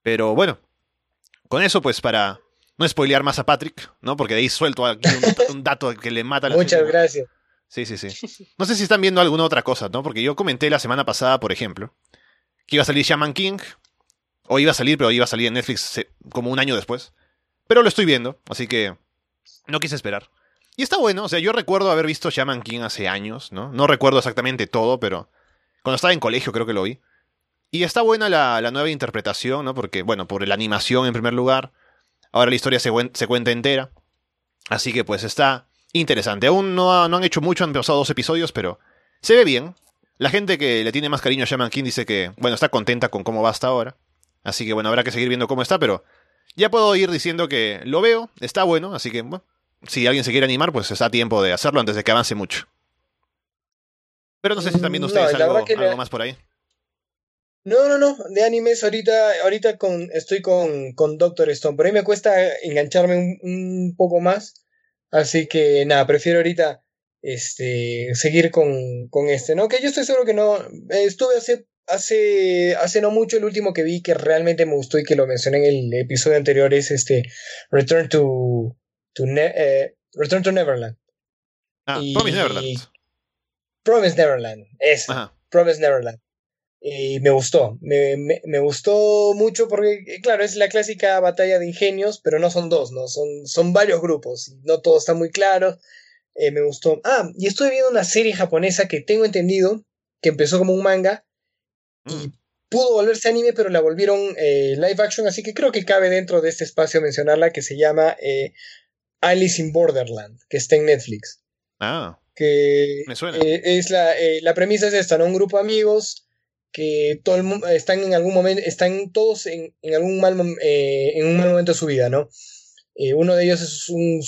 Pero bueno, con eso pues para no spoilear más a Patrick, ¿no? Porque de ahí suelto aquí un, dato que le mata la Muchas gracias. Sí, sí, sí. <laughs> No sé si están viendo alguna otra cosa, ¿no? Porque yo comenté la semana pasada, por ejemplo, que iba a salir Shaman King. O iba a salir, pero iba a salir en Netflix como un año después. Pero lo estoy viendo, así que no quise esperar. Y está bueno, o sea, yo recuerdo haber visto Shaman King hace años, ¿no? No recuerdo exactamente todo, pero cuando estaba en colegio creo que lo vi. Y está buena la, nueva interpretación, ¿no? Porque, bueno, por la animación en primer lugar. Ahora la historia se, se cuenta entera. Así que pues está, interesante. Aún no, no han hecho mucho, han pasado dos episodios, pero se ve bien. La gente que le tiene más cariño a Shaman King dice que, bueno, está contenta con cómo va hasta ahora. Así que, bueno, habrá que seguir viendo cómo está, pero ya puedo ir diciendo que lo veo, está bueno, así que, bueno, si alguien se quiere animar, pues está a tiempo de hacerlo antes de que avance mucho. Pero no sé si están viendo ustedes algo, más por ahí. No, no, no, de animes ahorita, ahorita con, estoy con, con Doctor Stone. Por ahí me cuesta engancharme un poco más. Así que nada, prefiero ahorita este, seguir con, con este, ¿no? Que yo estoy seguro que no. estuve hace, hace, hace no mucho, el último que vi que realmente me gustó y que lo mencioné en el episodio anterior es este Return to, to eh, Return to Neverland. Ah, Promise Neverland. Promise Neverland, es. Promise Neverland. Y me gustó, me, me, gustó mucho porque, eh, claro, es la clásica batalla de ingenios, pero no son dos, ¿no? Son, son varios grupos y no todo está muy claro. Eh, me gustó. Ah, y estoy viendo una serie japonesa que tengo entendido que empezó como un manga y mm. pudo volverse anime, pero la volvieron eh, live action, así que creo que cabe dentro de este espacio mencionarla, que se llama Alice in Borderland, que está en Netflix. Ah. Que me suena. es la, la premisa es esta, ¿no? Un grupo de amigos que todo el mundo están en algún momento, están todos en, en algún mal, eh, en un mal momento de su vida, ¿no? Eh, uno de ellos es un,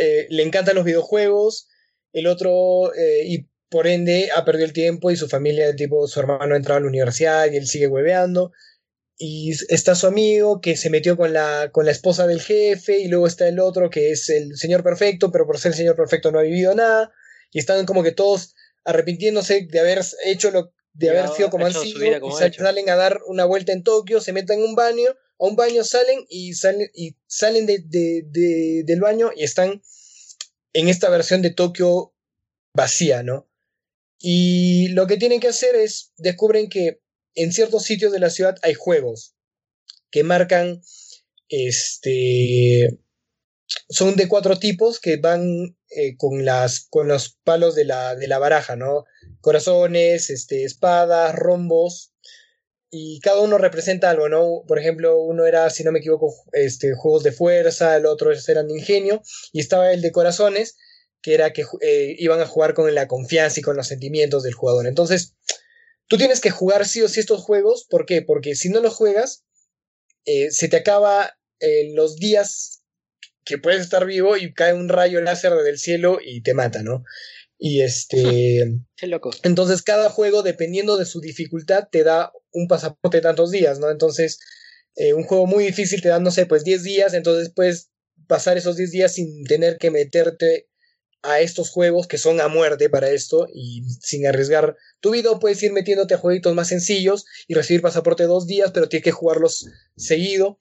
eh, le encantan los videojuegos, el otro, y por ende ha perdido el tiempo y su familia, tipo, su hermano ha entrado a la universidad y él sigue hueveando. Y está su amigo que se metió con la, con la esposa del jefe, y luego está el otro que es el señor perfecto, pero por ser el señor perfecto no ha vivido nada. Y están como que todos arrepintiéndose de haber hecho lo, de haber sido como han sido, y salen a dar una vuelta en Tokio, se meten en un baño, a un baño salen y salen, y salen de, del baño y están en esta versión de Tokio vacía, ¿no? Y lo que tienen que hacer es, descubren que en ciertos sitios de la ciudad hay juegos que marcan, este, son de cuatro tipos que van eh, con, las, con los palos de la, de la baraja, ¿no? Corazones, este, espadas, rombos, y cada uno representa algo, ¿no? Por ejemplo, uno era, si no me equivoco, este, juegos de fuerza, el otro eran de ingenio, y estaba el de corazones, que era que eh, iban a jugar con la confianza y con los sentimientos del jugador. Entonces, tú tienes que jugar sí o sí estos juegos, ¿por qué? Porque si no los juegas, eh, se te acaba los días que puedes estar vivo y cae un rayo láser del cielo y te mata, ¿no? Y este. <laughs> Qué loco. Entonces, cada juego, dependiendo de su dificultad, te da un pasaporte de tantos días, ¿no? Entonces, eh, un juego muy difícil te da, no sé, pues 10 días, entonces puedes pasar esos 10 días sin tener que meterte a estos juegos que son a muerte para esto y sin arriesgar tu vida puedes ir metiéndote a jueguitos más sencillos y recibir pasaporte dos días, pero tienes que jugarlos seguido.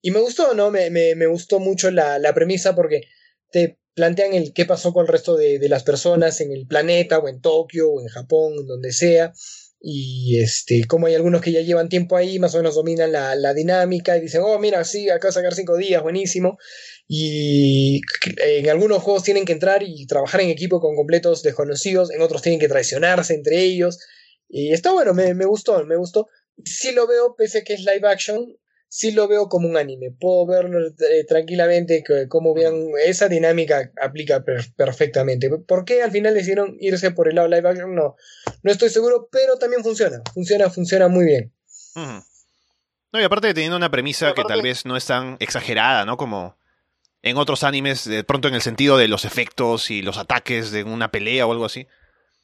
Y me gustó, ¿no? Me, me, me gustó mucho la, la, premisa porque te plantean el qué pasó con el resto de, de, las personas en el planeta o en Tokio o en Japón, donde sea. Y este, como hay algunos que ya llevan tiempo ahí, más o menos dominan la, la dinámica y dicen, oh, mira, sí, acá sacar cinco días, buenísimo y en algunos juegos tienen que entrar y trabajar en equipo con completos desconocidos, en otros tienen que traicionarse entre ellos. Y está bueno, me, me gustó, me gustó. Sí lo veo, pese a que es live action, sí lo veo como un anime. Puedo verlo eh, tranquilamente, que, como vean, esa dinámica aplica per perfectamente. ¿Por qué al final decidieron irse por el lado live action? No, no estoy seguro, pero también funciona. Funciona, funciona muy bien. Uh -huh. No, y aparte teniendo una premisa que tal vez no es tan exagerada, ¿no? Como en otros animes, de pronto en el sentido de los efectos y los ataques de una pelea o algo así.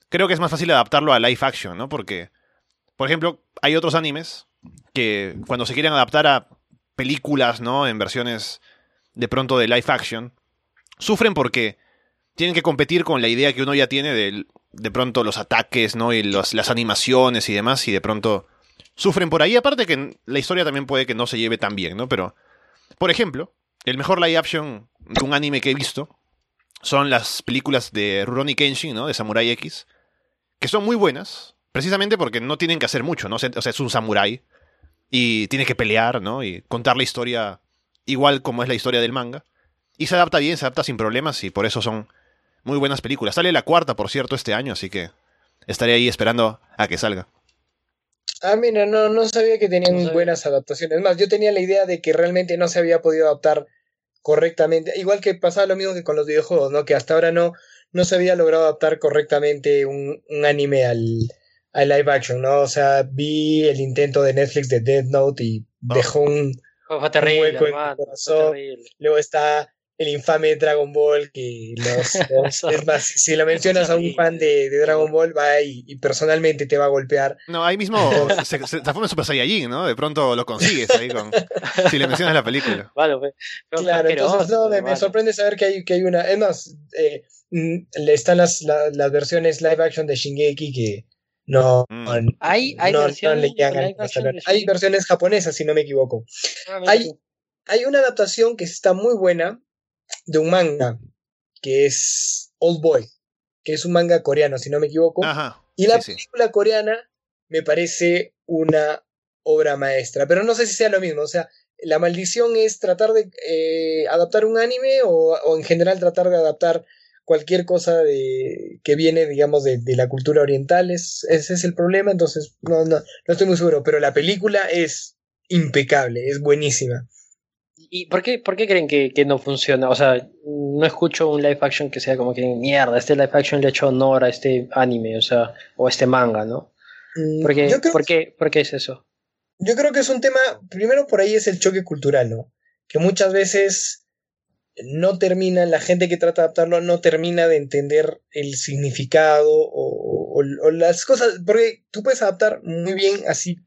Creo que es más fácil adaptarlo a live action, ¿no? Porque, por ejemplo, hay otros animes que cuando se quieren adaptar a películas, ¿no? En versiones de pronto de live action, sufren porque tienen que competir con la idea que uno ya tiene de, de pronto los ataques, ¿no? Y las animaciones y demás, y de pronto sufren por ahí. Aparte que la historia también puede que no se lleve tan bien, ¿no? Pero, por ejemplo, el mejor live action de un anime que he visto son las películas de Rurouni Kenshin, ¿no? De Samurai X, que son muy buenas, precisamente porque no tienen que hacer mucho, ¿no? O sea, es un samurái y tiene que pelear, ¿no? Y contar la historia igual como es la historia del manga. Y se adapta bien, se adapta sin problemas y por eso son muy buenas películas. Sale la cuarta, por cierto, este año, así que estaré ahí esperando a que salga. Ah, mira, no, no sabía que tenían no buenas adaptaciones. Es más, yo tenía la idea de que realmente no se había podido adaptar correctamente. Igual que pasaba lo mismo que con los videojuegos, ¿no? Que hasta ahora no, no se había logrado adaptar correctamente un, un anime al, al, live action, ¿no? O sea, vi el intento de Netflix de Death Note y oh. dejó un, fue terrible, un hueco en el corazón. Luego está el infame Dragon Ball, que los, <laughs> los, es más, si lo mencionas a un fan de, de Dragon Ball, va y, y, personalmente te va a golpear. No, ahí mismo <laughs> se, se transforma en Super Saiyajin, ¿no? De pronto lo consigues ahí con, si le mencionas la película. <laughs> Vale, claro, entonces no, me, me, sorprende saber que hay, que hay una. Es más, eh, están las, la, las versiones live action de Shingeki que. No, mm. hay, hay, no, versión, no le llegan hay versiones japonesas, si no me equivoco. Ah, hay, hay una adaptación que está muy buena, de un manga que es Old Boy, que es un manga coreano, si no me equivoco. Ajá, y la sí, película sí. coreana me parece una obra maestra, pero no sé si sea lo mismo. O sea, la maldición es tratar de eh, adaptar un anime o, o, en general tratar de adaptar cualquier cosa de, que viene, digamos, de, de la cultura oriental. Es, ese es el problema, entonces no, no, no estoy muy seguro, pero la película es impecable, es buenísima. ¿Y por qué, por qué creen que, que, no funciona? O sea, no escucho un live action que sea como que mierda, este live action le ha hecho honor a este anime, o sea, o a este manga, ¿no? ¿Por qué, ¿por, qué, ¿Por qué es eso? Yo creo que es un tema, primero por ahí es el choque cultural, ¿no? Que muchas veces no termina, la gente que trata de adaptarlo no termina de entender el significado o, las cosas, porque tú puedes adaptar muy bien así,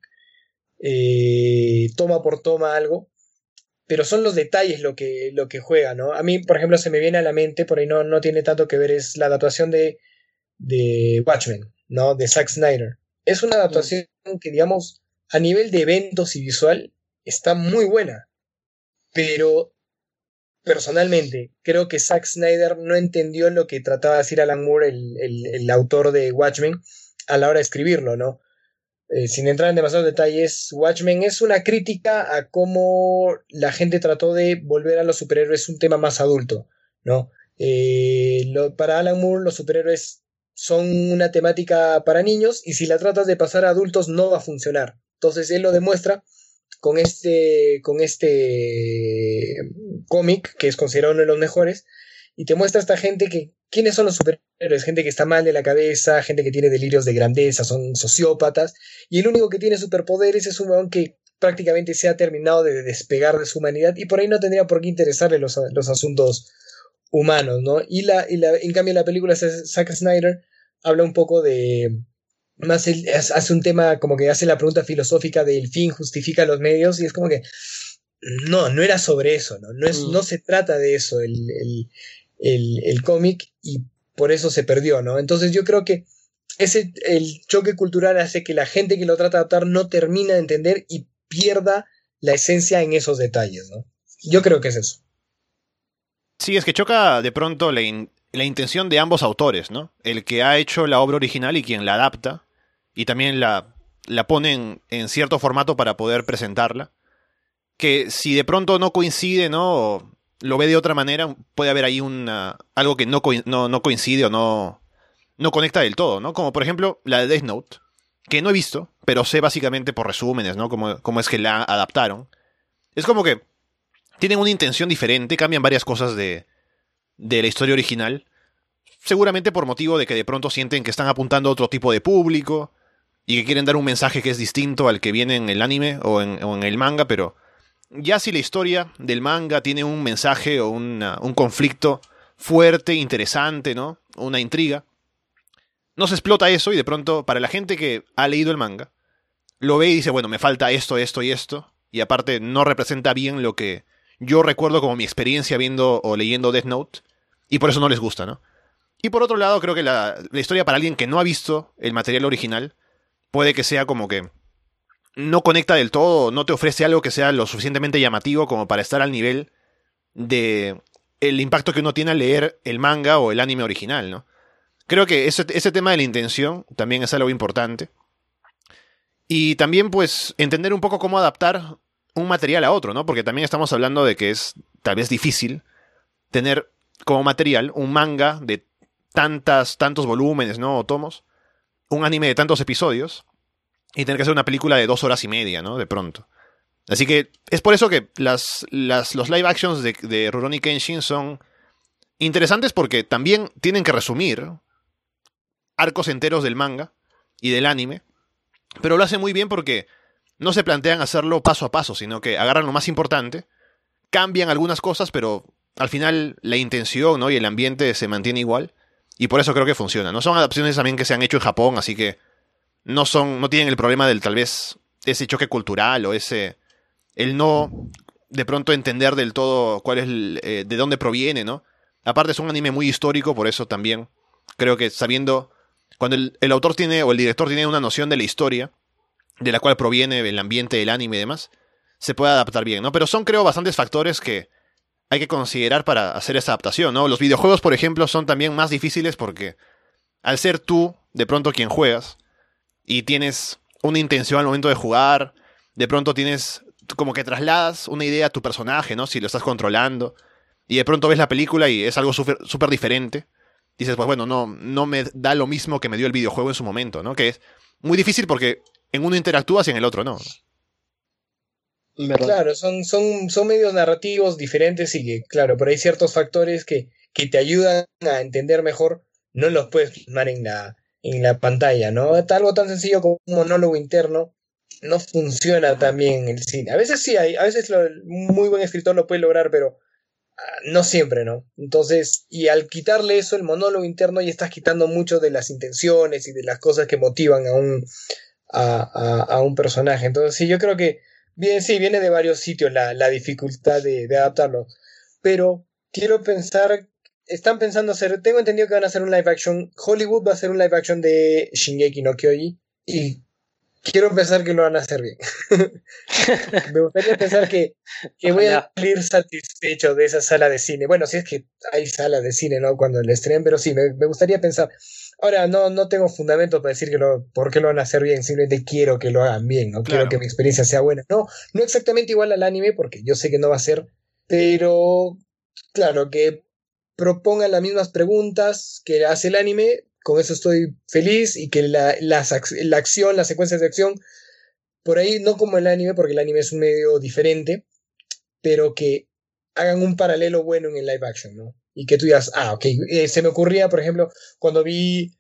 eh, toma por toma algo, pero son los detalles lo que, lo que juega, ¿no? A mí, por ejemplo, se me viene a la mente, por ahí no, no tiene tanto que ver, es la adaptación de, de Watchmen, ¿no? De Zack Snyder. Es una adaptación que, digamos, a nivel de eventos y visual, está muy buena. Pero, personalmente, creo que Zack Snyder no entendió lo que trataba de decir Alan Moore, el, el, autor de Watchmen, a la hora de escribirlo, ¿no? Eh, sin entrar en demasiados detalles, Watchmen es una crítica a cómo la gente trató de volver a los superhéroes un tema más adulto, ¿no? Eh, para Alan Moore los superhéroes son una temática para niños y si la tratas de pasar a adultos no va a funcionar. Entonces él lo demuestra con este, con este cómic, que es considerado uno de los mejores, y te muestra a esta gente que quiénes son los superhéroes, gente que está mal de la cabeza, gente que tiene delirios de grandeza, son sociópatas, y el único que tiene superpoderes es un weón que prácticamente se ha terminado de despegar de su humanidad y por ahí no tendría por qué interesarle los, los asuntos humanos, ¿no? Y, la, y la, en cambio la película Zack Snyder habla un poco de más el, hace un tema como que hace la pregunta filosófica del fin justifica los medios y es como que no, no era sobre eso, ¿no? No, es, mm. no se trata de eso el, el, el, el cómic y por eso se perdió, ¿no? Entonces yo creo que ese, el choque cultural hace que la gente que lo trata de adaptar no termina de entender y pierda la esencia en esos detalles, ¿no? Yo creo que es eso. Sí, es que choca de pronto la, la intención de ambos autores, ¿no? El que ha hecho la obra original y quien la adapta, y también la, la pone en, cierto formato para poder presentarla. Que si de pronto no coincide, ¿no? O lo ve de otra manera, puede haber ahí una, algo que no, no, no coincide o no, no conecta del todo, ¿no? Como por ejemplo la de Death Note, que no he visto, pero sé básicamente por resúmenes, ¿no? Cómo, cómo es que la adaptaron. Es como que tienen una intención diferente, cambian varias cosas de, de la historia original. Seguramente por motivo de que de pronto sienten que están apuntando a otro tipo de público y que quieren dar un mensaje que es distinto al que viene en el anime o en, el manga, pero ya si la historia del manga tiene un mensaje o un conflicto fuerte, interesante, ¿no? Una intriga, no se explota eso y de pronto para la gente que ha leído el manga, lo ve y dice, bueno, me falta esto, esto y esto, y aparte no representa bien lo que yo recuerdo como mi experiencia viendo o leyendo Death Note, y por eso no les gusta, ¿no? Y por otro lado, creo que la, historia para alguien que no ha visto el material original, puede que sea como que no conecta del todo, no te ofrece algo que sea lo suficientemente llamativo como para estar al nivel de el impacto que uno tiene al leer el manga o el anime original, ¿no? Creo que ese, ese tema de la intención también es algo importante. Y también, pues, entender un poco cómo adaptar un material a otro, ¿no? Porque también estamos hablando de que es tal vez difícil tener como material un manga de tantas, tantos volúmenes, ¿no? O tomos, un anime de tantos episodios, y tener que hacer una película de dos horas y media, ¿no? De pronto. Así que es por eso que las, las los live actions de, de Kenshin son interesantes porque también tienen que resumir arcos enteros del manga y del anime, pero lo hace muy bien porque no se plantean hacerlo paso a paso, sino que agarran lo más importante, cambian algunas cosas, pero al final la intención ¿no? y el ambiente se mantiene igual. Y por eso creo que funciona. No son adaptaciones también que se han hecho en Japón, así que no son. no tienen el problema del tal vez ese choque cultural o ese. el no de pronto entender del todo cuál es eh, de dónde proviene, ¿no? Aparte es un anime muy histórico, por eso también creo que sabiendo. Cuando el, el autor tiene o el director tiene una noción de la historia, de la cual proviene el ambiente del anime y demás, se puede adaptar bien, ¿no? Pero son, creo, bastantes factores que hay que considerar para hacer esa adaptación, ¿no? Los videojuegos, por ejemplo, son también más difíciles porque al ser tú, de pronto, quien juegas, y tienes una intención al momento de jugar, de pronto tienes como que trasladas una idea a tu personaje, ¿no? Si lo estás controlando, y de pronto ves la película y es algo súper diferente, dices, pues bueno, no, no me da lo mismo que me dio el videojuego en su momento, ¿no? Que es muy difícil porque en uno interactúas y en el otro no. Claro, son, son, son medios narrativos diferentes y que, claro, pero hay ciertos factores que, que te ayudan a entender mejor, no los puedes plasmar en la, en la pantalla, ¿no? Algo tan sencillo como un monólogo interno no funciona también en el cine. A veces sí hay, a veces lo, muy buen escritor lo puede lograr, pero ah, no siempre, ¿no? Entonces, y al quitarle eso, el monólogo interno, ya estás quitando mucho de las intenciones y de las cosas que motivan a un, a, un personaje. Entonces, sí, yo creo que bien, sí, viene de varios sitios la, dificultad de, adaptarlo. Pero quiero pensar, están pensando hacer, tengo entendido que van a hacer un live action, Hollywood va a hacer un live action de Shingeki no Kyoji y quiero pensar que lo van a hacer bien. <laughs> me gustaría pensar que, voy a salir satisfecho de esa sala de cine. Bueno, si es que hay sala de cine, ¿no? Cuando le estrenen, pero sí, me, me gustaría pensar. Ahora, no, no tengo fundamentos para decir que lo, por qué lo van a hacer bien, simplemente quiero que lo hagan bien, no quiero que mi experiencia sea buena. No, no exactamente igual al anime, porque yo sé que no va a ser, pero claro, que propongan las mismas preguntas que hace el anime, con eso estoy feliz, y que la, la, la acción, las secuencias de acción, por ahí no como el anime, porque el anime es un medio diferente, pero que hagan un paralelo bueno en el live action, ¿no? Y que tú digas, ah, ok, eh, se me ocurría, por ejemplo, cuando vi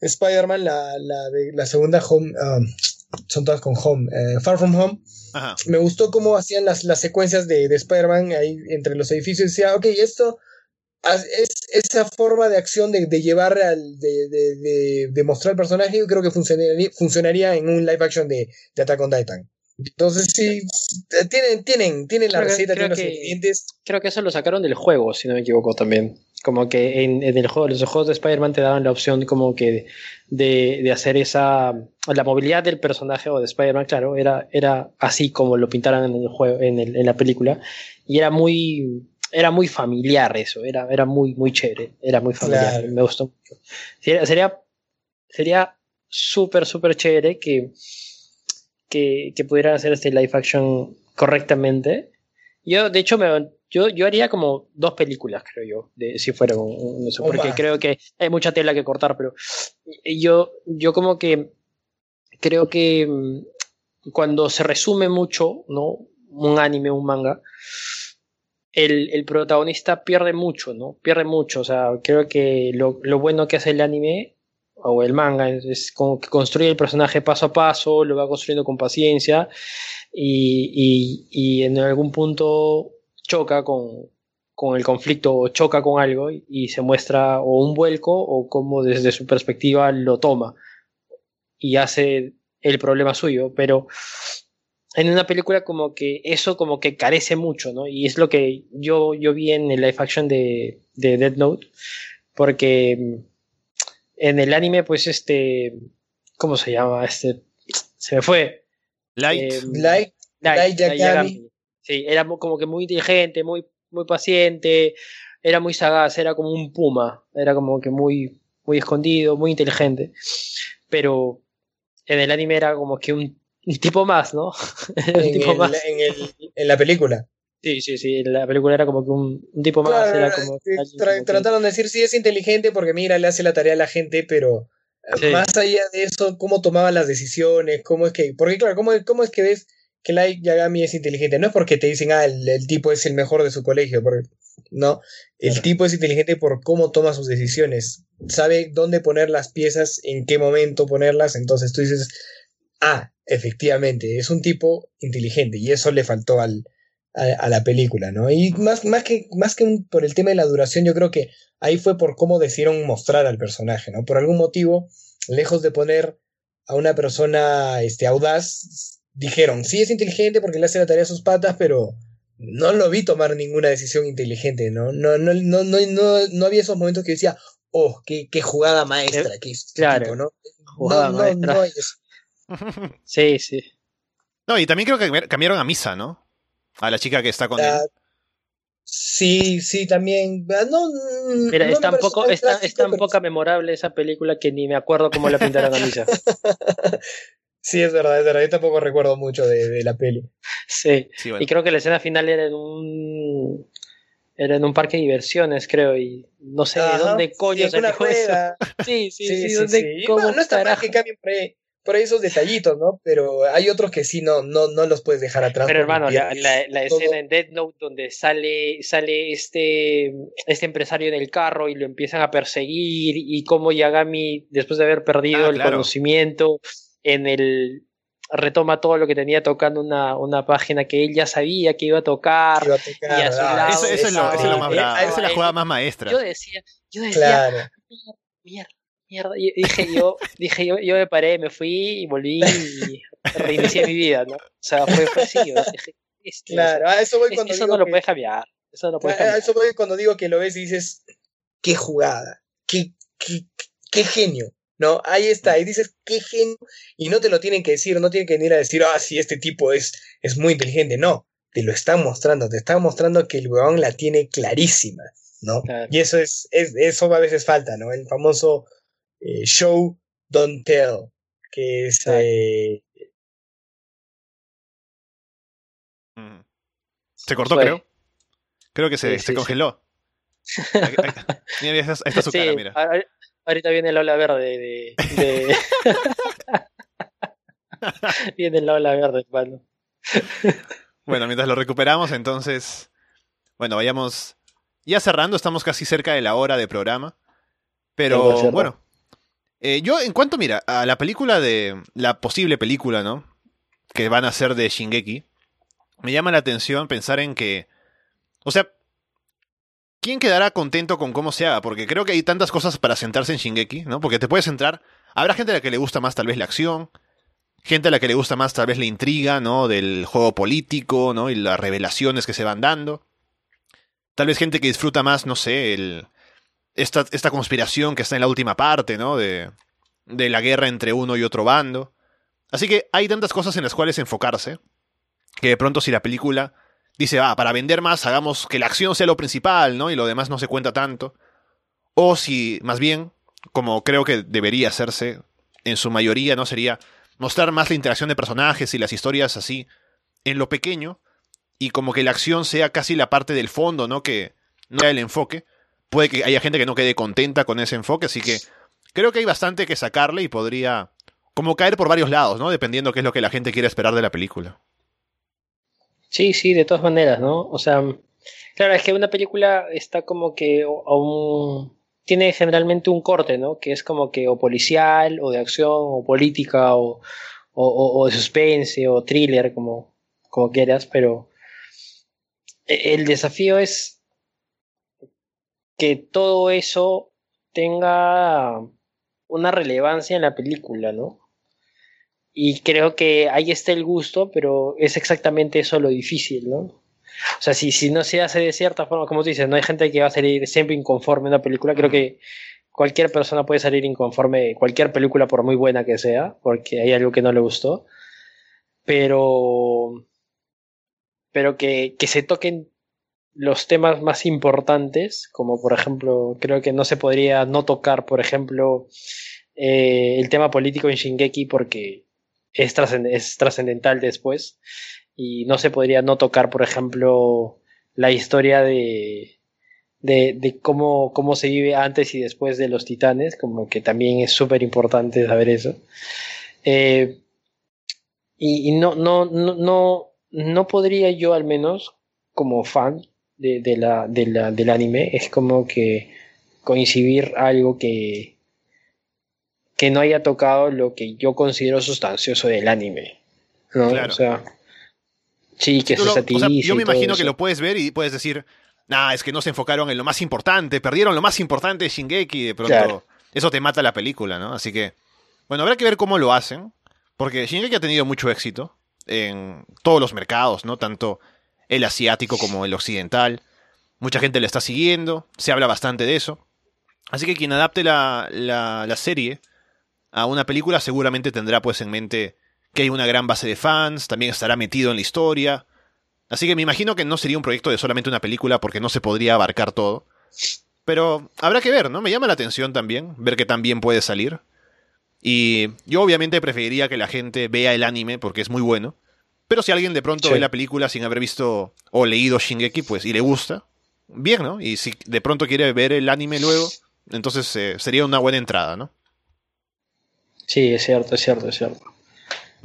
Spider-Man, la, la, segunda Home, um, son todas con Home, eh, Far From Home, me gustó cómo hacían las, las secuencias de, de Spider-Man ahí entre los edificios. Y decía, ok, esto es esa forma de acción de, de llevar al, de, de, de, mostrar el personaje, yo creo que funcionaría, funcionaría en un live action de, de Attack on Titan. Entonces sí, tienen, tienen, tienen la receta, tienen los ingredientes. Creo que eso lo sacaron del juego, si no me equivoco también. Como que en, en el juego, los juegos de Spider-Man te daban la opción como que de, de, hacer esa... La movilidad del personaje o de Spider-Man, claro, era, era así como lo pintaran en el juego, en, el, en la película. Y era muy era muy familiar eso, era, era muy, muy chévere, era muy familiar, claro. me gustó mucho. Sería, sería, sería súper, súper chévere que, que, que, pudieran hacer este live action correctamente. Yo, de hecho, me, yo, yo haría como dos películas, creo yo, de, si fuera un, sé, porque creo que hay mucha tela que cortar, pero yo, yo como que creo que mm, cuando se resume mucho, ¿no? Un anime, un manga, el, el, protagonista pierde mucho, ¿no? Pierde mucho. O sea, creo que lo, lo bueno que hace el anime o el manga es, como que construye el personaje paso a paso, lo va construyendo con paciencia y, y, y en algún punto choca con, con, el conflicto o choca con algo y, y se muestra o un vuelco o como desde su perspectiva lo toma y hace el problema suyo, pero en una película como que eso como que carece mucho, ¿no? Y es lo que yo, yo vi en el live action de, de Dead Note, porque en el anime, pues este, ¿cómo se llama? Este, se me fue. Light. Eh, Light, Light, Light Yagami. Sí, era como que muy inteligente, muy, muy paciente, era muy sagaz, era como un puma, era como que muy, muy escondido, muy inteligente, pero en el anime era como que un un tipo más, ¿no? <laughs> en, tipo el, más. En, el, en, la película. Sí, sí, sí, la película era como que un, un tipo más. Claro, era como, sí, tra como trataron de decir, sí, es inteligente porque mira, le hace la tarea a la gente, pero sí. más allá de eso, cómo tomaba las decisiones, cómo es que. Porque, claro, ¿cómo, cómo es que ves que Light Yagami es inteligente? No es porque te dicen, ah, el, el tipo es el mejor de su colegio, porque, no. El claro. tipo es inteligente por cómo toma sus decisiones. Sabe dónde poner las piezas, en qué momento ponerlas, entonces tú dices ah, efectivamente, es un tipo inteligente y eso le faltó al, a, a, la película, ¿no? Y más, más que, más que un, por el tema de la duración, yo creo que ahí fue por cómo decidieron mostrar al personaje, ¿no? Por algún motivo, lejos de poner a una persona este, audaz, dijeron, sí es inteligente porque le hace la tarea a sus patas, pero no lo vi tomar ninguna decisión inteligente, ¿no? No, no, no, no, no, no había esos momentos que decía, oh, qué, qué jugada maestra que hizo este claro, tipo, ¿no? Jugada no, maestra. no, no hay eso. Sí, sí. No, y también creo que cambiaron a Misa, ¿no? A la chica que está con la... él. Sí, sí, también. Ah, No, Mira, no es tan, poco, es tan, es tan poca memorable esa película que ni me acuerdo cómo la pintaron a Misa. <laughs> sí, es verdad, es verdad. Yo tampoco recuerdo mucho de, de la peli. Sí, sí bueno. y creo que la escena final era en un era en un parque de diversiones, creo, y no sé Ajá, de dónde coño sí, se dijo eso. <laughs> Sí, sí, sí, sí, ¿dónde, sí. ¿cómo bueno, no está mal que cambien por ahí, esos detallitos, ¿no? Pero hay otros que sí no, no, no los puedes dejar atrás. Pero hermano, la, la, la escena en Dead Note donde sale, sale este, este empresario en el carro y lo empiezan a perseguir y cómo Yagami, después de haber perdido ah, el claro. conocimiento, en el retoma todo lo que tenía tocando una, una página que él ya sabía que iba a tocar. Iba a tocar y a su lado, eso, eso, es lo, eso, es lo, más bravo. Esa es la jugada más maestra. Yo decía, yo decía, claro. mierda, mierda. Y dije yo, dije yo, yo me paré, me fui y volví y reinicié mi vida, ¿no? O sea, fue, fue así. Yo dije, este, claro, a eso voy cuando eso digo no lo que, puedes cambiar. Eso no lo puedes cambiar. A eso voy cuando digo que lo ves y dices, qué jugada, qué, qué, qué genio. ¿no? Ahí está, y dices, qué genio, y no te lo tienen que decir, no tienen que venir a decir, ah, sí, este tipo es, es muy inteligente, no, te lo están mostrando, te están mostrando que el weón la tiene clarísima, ¿no? Claro. Y eso es, es, eso a veces falta, ¿no? El famoso eh, show, don't tell, que es... Eh... Se cortó, Fue. creo. Creo que se, sí, se sí, congeló. Sí. mira, esta, esta es su cara, mira. Ahorita viene la ola verde de. de... <laughs> <laughs> viene la ola verde, hermano. bueno, mientras lo recuperamos, entonces. Bueno, vayamos. Ya cerrando, estamos casi cerca de la hora de programa. Pero bueno. Eh, yo, en cuanto, mira, a la película de. La posible película, ¿no? Que van a ser de Shingeki. Me llama la atención pensar en que. O sea, ¿quién quedará contento con cómo se haga? Porque creo que hay tantas cosas para sentarse en Shingeki, ¿no? Porque te puedes centrar. Habrá gente a la que le gusta más tal vez la acción, gente a la que le gusta más tal vez la intriga, ¿no? Del juego político, ¿no? Y las revelaciones que se van dando. Tal vez gente que disfruta más, no sé, el, esta, esta conspiración que está en la última parte, ¿no? De, de la guerra entre uno y otro bando. Así que hay tantas cosas en las cuales enfocarse, que de pronto si la película dice, ah, para vender más, hagamos que la acción sea lo principal, ¿no? Y lo demás no se cuenta tanto. O si, más bien, como creo que debería hacerse, en su mayoría, ¿no? Sería mostrar más la interacción de personajes y las historias así, en lo pequeño, y como que la acción sea casi la parte del fondo, ¿no? Que no sea el enfoque. Puede que haya gente que no quede contenta con ese enfoque, así que creo que hay bastante que sacarle y podría como caer por varios lados, ¿no? Dependiendo qué es lo que la gente quiere esperar de la película. Sí, sí, de todas maneras, ¿no? O sea, claro, es que una película está como que tiene generalmente un corte, ¿no? Que es como que o policial, o de acción, o política, o, o, de suspense, o thriller, como, como quieras, pero e, el desafío es que todo eso tenga una relevancia en la película, ¿no? Y creo que ahí está el gusto, pero es exactamente eso lo difícil, ¿no? O sea, si, si no se hace de cierta forma, como tú dices, no hay gente que va a salir siempre inconforme en una película. Creo que cualquier persona puede salir inconforme de cualquier película, por muy buena que sea, porque hay algo que no le gustó. Pero. Pero que, que se toquen los temas más importantes, como por ejemplo, creo que no se podría no tocar, por ejemplo, eh, el tema político en Shingeki porque es trascendental después y no se podría no tocar, por ejemplo, la historia de, de, cómo, cómo se vive antes y después de los titanes, como que también es súper importante saber eso. Eh, y, no, no, no, no, no podría yo al menos, como fan de, de la, de la, del anime, es como que coincidir algo que, que no haya tocado lo que yo considero sustancioso del anime. ¿no? O sea, Sí, que eso Yo me imagino que lo puedes ver y puedes decir, nah, es que no se enfocaron en lo más importante, perdieron lo más importante de Shingeki y de pronto eso te mata la película, ¿no? Así que, bueno, habrá que ver cómo lo hacen, porque Shingeki ha tenido mucho éxito en todos los mercados, ¿no? Tanto el asiático como el occidental. Mucha gente le está siguiendo, se habla bastante de eso. Así que quien adapte la, la, la serie a una película seguramente tendrá pues en mente que hay una gran base de fans, también estará metido en la historia. Así que me imagino que no sería un proyecto de solamente una película porque no se podría abarcar todo. Pero habrá que ver, ¿no? Me llama la atención también ver que también puede salir. Y yo obviamente preferiría que la gente vea el anime porque es muy bueno. Pero si alguien de pronto ve la película sin haber visto o leído Shingeki, pues y le gusta, bien, ¿no? Y si de pronto quiere ver el anime luego, entonces eh, sería una buena entrada, ¿no? Sí, es cierto, es cierto, es cierto.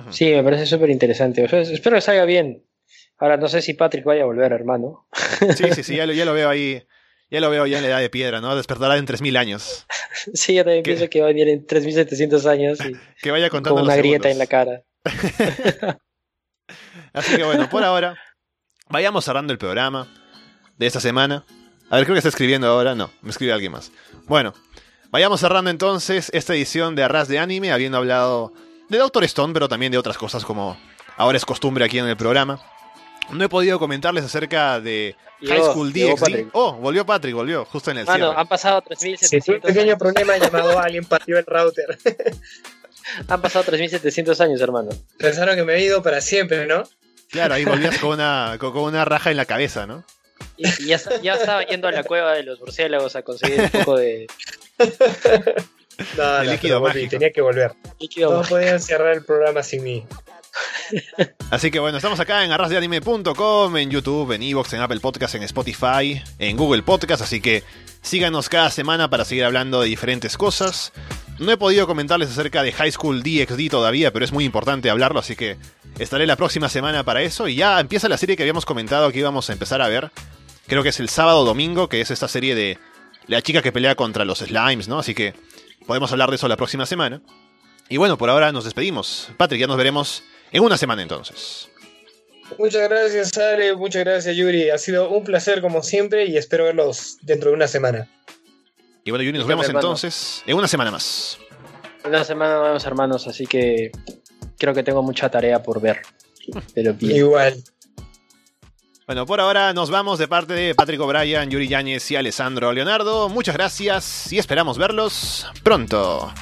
Sí, me parece súper interesante. espero que salga bien. Ahora no sé si Patrick vaya a volver, hermano. Sí, sí, sí, ya lo, <laughs> veo ahí. Ya lo veo ya en la edad de piedra, ¿no? Despertará en 3000 años. Sí, yo también pienso que va a venir en 3700 años. Y <laughs> que vaya contando. Con una grieta en la cara. <laughs> Así que bueno, por ahora, vayamos cerrando el programa de esta semana. A ver, creo que está escribiendo ahora. No, me escribe alguien más. Bueno, vayamos cerrando entonces esta edición de Arras de Anime, habiendo hablado de Doctor Stone, pero también de otras cosas como ahora es costumbre aquí en el programa. No he podido comentarles acerca de High School DxD. Oh, volvió Patrick, volvió, justo en el Bueno, han pasado 3700 un pequeño problema llamado alguien partió el router. <laughs> han pasado 3700 años, hermano. Pensaron que me he ido para siempre, ¿no? Claro, ahí volvías con una, con, una raja en la cabeza, ¿no? Y, ya, ya, estaba yendo a la cueva de los murciélagos a conseguir un poco de, no, líquido mágico. Tenía que volver. no podían cerrar el programa sin mí. Así que bueno, estamos acá en arrasdeanime.com, en YouTube, en Evox, en Apple Podcast, en Spotify, en Google Podcast, así que síganos cada semana para seguir hablando de diferentes cosas. No he podido comentarles acerca de High School DxD todavía, pero es muy importante hablarlo, así que estaré la próxima semana para eso. Y ya empieza la serie que habíamos comentado que íbamos a empezar a ver. Creo que es el sábado domingo, que es esta serie de la chica que pelea contra los slimes, ¿no? Así que Podemos hablar de eso la próxima semana. Y bueno, por ahora nos despedimos. Patrick, ya nos veremos en una semana entonces. Muchas gracias, Ale. Muchas gracias, Yuri. Ha sido un placer como siempre y espero verlos dentro de una semana. Y bueno, Yuri, nos vemos entonces en una semana más. Una semana vemos, hermanos, así que creo que tengo mucha tarea por ver. Pero Igual. Bueno, por ahora nos vamos de parte de Patrick O'Brien, Yuri Yáñez y Alessandro Leonardo. Muchas gracias y esperamos verlos pronto.